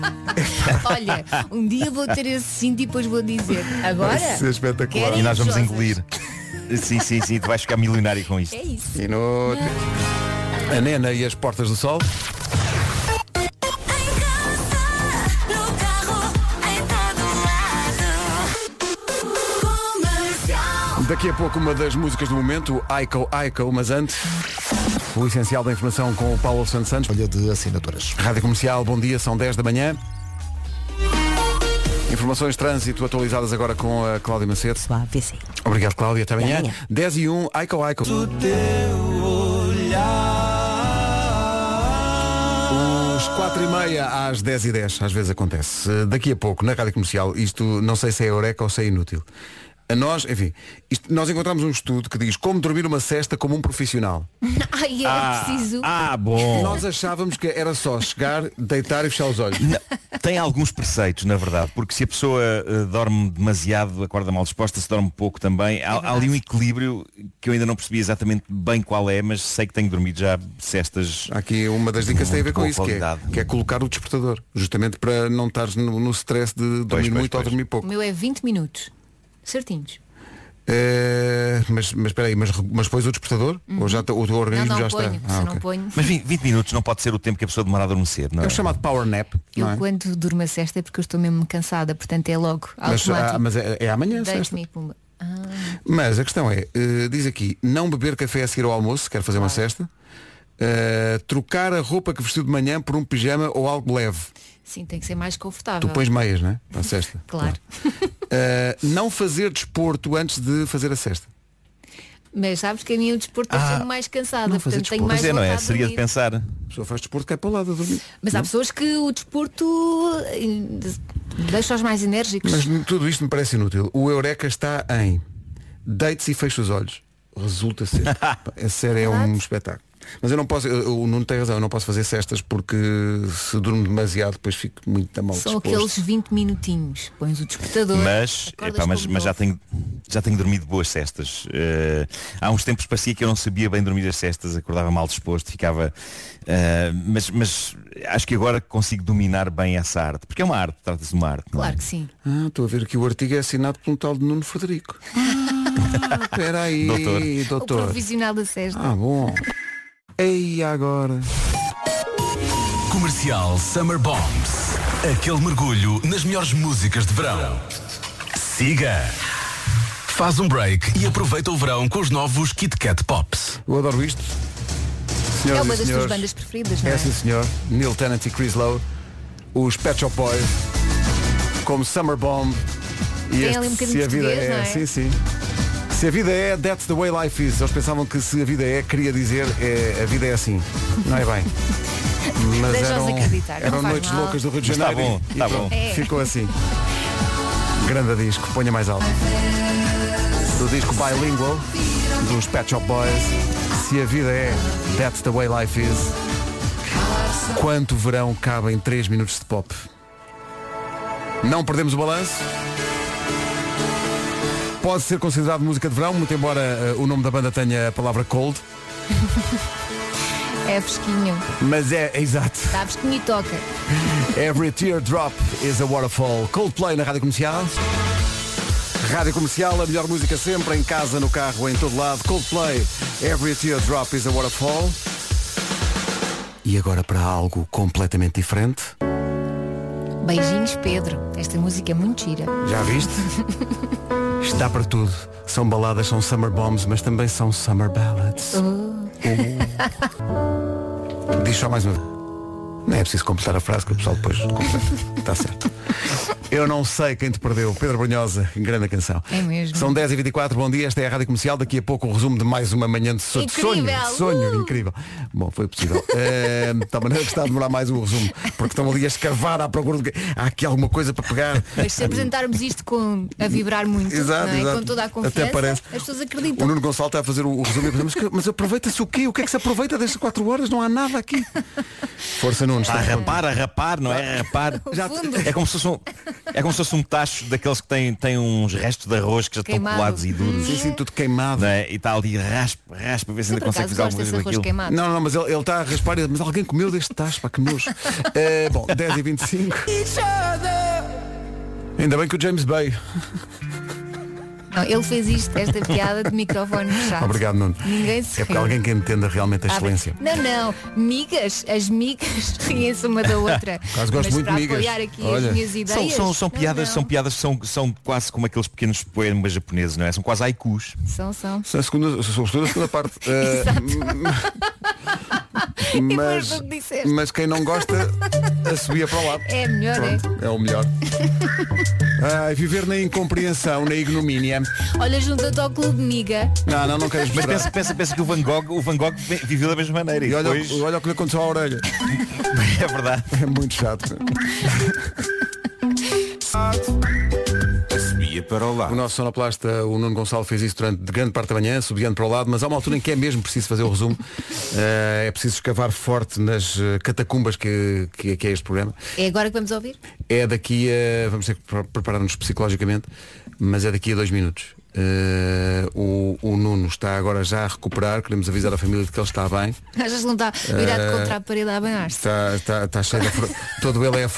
Olha, um dia vou ter esse cinto e depois vou dizer. Agora. Vai ser espetacular. E nós vamos rosas? engolir. Sim, sim, sim, tu vais ficar milionário com isto. É isso. Inútil. A Nena e as Portas do Sol. Daqui a pouco uma das músicas do momento, o Aiko Aiko, mas antes, o essencial da informação com o Paulo Santos Santos. Olha de assinaturas. Rádio Comercial, bom dia, são 10 da manhã. Informações de trânsito atualizadas agora com a Cláudia Macedo. AVC. Obrigado, Cláudia. Até amanhã. amanhã. 10 e 1, Aiko Aiko. Os 4 e meia às 10 e 10, às vezes acontece. Daqui a pouco, na Rádio Comercial, isto não sei se é eureka ou se é inútil. A nós, enfim, isto- nós encontramos um estudo que diz como dormir uma cesta como um profissional. Ai, era preciso. ah, bom. Nós achávamos que era só chegar, deitar e fechar os olhos. Não, tem alguns preceitos, na verdade, porque se a pessoa eh, dorme demasiado, acorda mal disposta, se dorme pouco também, há, há ali um equilíbrio que eu ainda não percebi exatamente bem qual é, mas sei que tenho dormido já cestas. Há Aqui uma das dicas tem a ver com isso, que é, que é colocar o despertador, justamente para não estares no, no stress de dormir pois, muito ou pois. dormir O pouco. meu é 20 minutos. Certinhos. Eh, mas, mas espera aí, mas, mas depois o despertador? Ou já, o teu Não, organismo não já ponho. está? Ah, não ok. ponho. Mas 20, 20 minutos não pode ser o tempo que a pessoa demora a adormecer, não É é? o chamado power nap. Eu não é? quando durmo a cesta é porque eu estou mesmo cansada, portanto é logo Mas, ah, mas é, é amanhã, sexta. Ah, Mas a questão é, eh, diz aqui, não beber café a seguir ao almoço, quer fazer uma cesta, eh, trocar a roupa que vestiu de manhã por um pijama ou algo leve. Sim, tem que ser mais Tu confortável. pões meias, não é? Para a cesta. Claro. Eh, não fazer desporto antes de fazer a cesta. Mas sabes que a mim o desporto Ah, deixa-me mais cansada, não fazer portanto tenho desporto. mais é, não é? Seria de pensar. A pessoa faz desporto cai para o lado a dormir. Mas há pessoas que o desporto eh, deixa-os mais enérgicos. Mas tudo isto me parece inútil. O Eureka está em deite-se e fecha os olhos. Resulta ser. A sério é um espetáculo. Mas eu não posso, o Nuno tem razão, eu não posso fazer cestas porque se durmo demasiado depois fico muito mal São disposto. aqueles 20 minutinhos. Pões o despertador. Mas, epá, mas, mas já, tenho, já tenho dormido boas cestas. Eh, há uns tempos parecia que eu não sabia bem dormir as cestas, acordava mal disposto, ficava. eh, mas, mas acho que agora consigo dominar bem essa arte. Porque é uma arte, trata-se de uma arte. não é? Claro que sim. Ah, estou a ver que o artigo é assinado por um tal de Nuno Frederico. Ah, espera aí, Doutor. O doutor. profissional da cesta. Ah, bom. Ei, agora. Comercial Summer Bombs. Aquele mergulho nas melhores músicas de verão. Siga. Faz um break e aproveita o verão com os novos Kit Kat Pops. Eu adoro isto. É Senhoras uma e das tuas senhores, bandas preferidas, não é? É sim senhor. Neil Tennant e Chris Lowe. Os Pet Shop Boys. Como Summer Bomb. E Tem ali um bocadinho se a vida é, não é? sim, sim. Se a vida é, that's the way life is. Eles pensavam que se a vida é, queria dizer é, a vida é assim. Não é bem. Mas eram, eram noites mal. loucas do Rio de tá Janeiro. bom, e tá pronto, bom. É. Ficou assim. Grande disco, ponha mais alto. Do disco Bilingual, dos Pet Shop Boys. Se a vida é, that's the way life is. Quanto verão cabe em 3 minutos de pop? Não perdemos o balanço. Pode ser considerado música de verão, muito embora eh, o nome da banda tenha a palavra cold. É fresquinho. Mas é, é exato. Está fresquinho e toca. Every teardrop is a waterfall. Coldplay na rádio comercial. Rádio Comercial, a melhor música sempre, em casa, no carro, em todo lado. Coldplay, Every Teardrop is a Waterfall. E agora para algo completamente diferente. Beijinhos, Pedro. Esta música é muito gira. Já viste? Está para tudo. São baladas, são summer bombs, mas também são summer ballads. Diz só mais uma vez. Não é preciso completar a frase que o pessoal depois completa. Está certo. Eu não sei quem te perdeu. Pedro Brunhosa, grande canção. É mesmo. São 10h24, bom dia, esta é a Rádio Comercial. Daqui a pouco o resumo de mais uma manhã de sonho. Incrível! Sonho, sonho Uh! incrível. Bom, foi possível. Eh, De tal maneira que está a demorar mais o resumo, porque estão ali a escavar à procura de. Há aqui alguma coisa para pegar. Mas se apresentarmos isto com a vibrar muito, Exato, não é? exato. com toda a Até confiança, parece. as pessoas O acreditam. Nuno Gonçalo está a fazer o, o resumo e mas, mas aproveita-se o quê? O que é que se aproveita destas 4 horas? Não há nada aqui. Força Nuno. Está a rapar, a rapar, não é? A rapar. Já É como se fosse um, é como se fosse um tacho daqueles que têm, têm uns restos de arroz que já estão Queimado. colados e duros. Sim, sim, tudo queimado. É? E está ali raspa, raspa, ver se ainda por consegue acaso, fazer alguma coisa arroz aquilo. queimado. Não, não, mas ele, ele está a raspar e mas alguém comeu deste tacho, pá, que nojo. Eh, bom, 10 e 25 Ainda bem que o James Bay. Não, ele fez isto, esta piada de microfone fechado. Obrigado, Nuno. Ninguém se É porque alguém que entenda realmente a Ah, excelência. Não, não, migas, as migas riem-se uma da outra. Quase gosto Mas muito para de migas. apoiar aqui Olha. as minhas São, ideias. são, são não, piadas, não. são piadas, são, são quase como aqueles pequenos poemas japoneses, não é? São quase haikus. São, são. A segunda, sobretudo a segunda parte. Eh, mas, que mas quem não gosta, assobia para o lado. É melhor, Pronto, é o melhor. Ai, viver na incompreensão, na ignomínia. é? Olha, junta-te ao clube miga. Não, não, não queres Mas pensa, pensa, pensa que o Van Gogh, o Van Gogh vi- viveu da mesma maneira. E, E olha, depois... olha o que lhe aconteceu à orelha. é verdade. É muito chato. Subia para o O lado. nosso sonoplasta, o Nuno Gonçalo, fez isso durante grande parte da manhã, subindo para o lado, mas há uma altura em que é mesmo preciso fazer o resumo. Eh, é preciso escavar forte nas eh, catacumbas que, que, que é este programa. É agora que vamos ouvir? É daqui a. Vamos ter que pre- preparar-nos psicologicamente, mas é daqui a dois minutos. Eh, o, o Nuno está agora já a recuperar, queremos avisar a família de que ele está bem. Achas que não está virado Eh, contra a parede a abanar-se? Está, está, está cheio de afro... Todo ele é à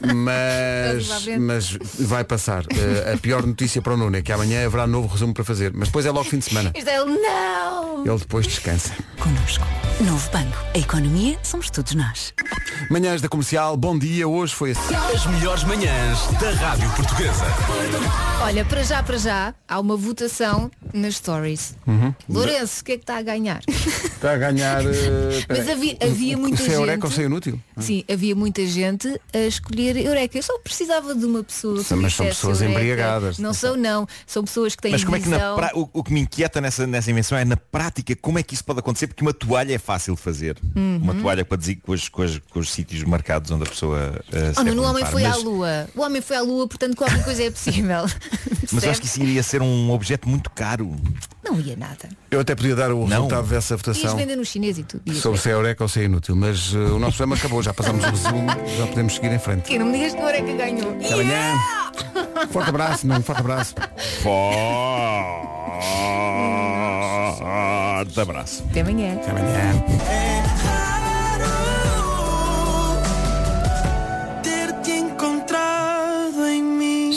mas, mas vai passar. Eh, a pior notícia para o Nuno é que amanhã haverá novo resumo para fazer. Mas depois é logo fim de semana. Isto é ele, não! Ele depois descansa. Connosco. Novo banco. A economia somos todos nós. Manhãs da comercial, bom dia. Hoje foi assim. As melhores manhãs da Rádio Portuguesa. Olha, para já, para já, há uma votação nas stories. Uhum. Lourenço, o que é que está a ganhar? Está a ganhar. eh, Mas havia, havia muita Se é gente. eureka ou se é inútil? Sim, havia muita gente a escolher Eureka. Eu só precisava de uma pessoa que mas são pessoas Eureka. embriagadas. Não são, não. São pessoas que têm Mas como é que pra... o, o que me inquieta nessa, nessa invenção é na prática como é que isso pode acontecer, porque uma toalha é fácil de fazer. Uhum. Uma toalha para dizer com os, com, os, com os sítios marcados onde a pessoa uh, Oh, o homem foi mas, à lua. O homem foi à lua, portanto qualquer coisa é possível. mas acho que isso iria ser um objeto muito caro. Não ia nada. Eu até podia dar o Não. resultado dessa Ias votação vender no chinês e tudo. Ias sobre se é eureka ou se é inútil, mas eh, o nosso programa acabou, já passámos o resumo, já podemos seguir em frente. Que não me digas que o Eureka ganhou. Até amanhã. Forte abraço, não, forte abraço. Forte abraço. Até amanhã. Até amanhã.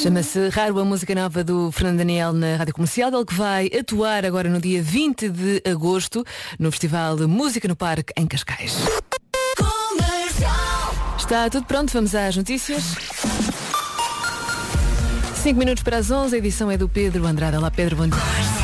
Chama-se Raro a música nova do Fernando Daniel na Rádio Comercial, ele que vai atuar agora no dia 20 de agosto no Festival de Música no Parque em Cascais. Está tudo pronto, vamos às notícias. 5 minutos para as 11, a edição é do Pedro Andrade. Olá Pedro, bom dia.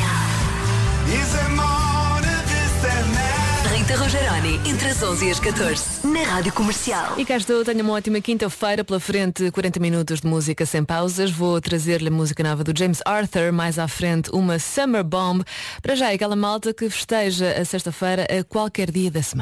Entre as 11 e as 14. Na Rádio Comercial. E cá estou, tenho uma ótima quinta-feira pela frente, 40 minutos de música sem pausas. Vou trazer-lhe música nova do James Arthur, mais à frente uma Summer Bomb. Para já é aquela malta que festeja a sexta-feira a qualquer dia da semana.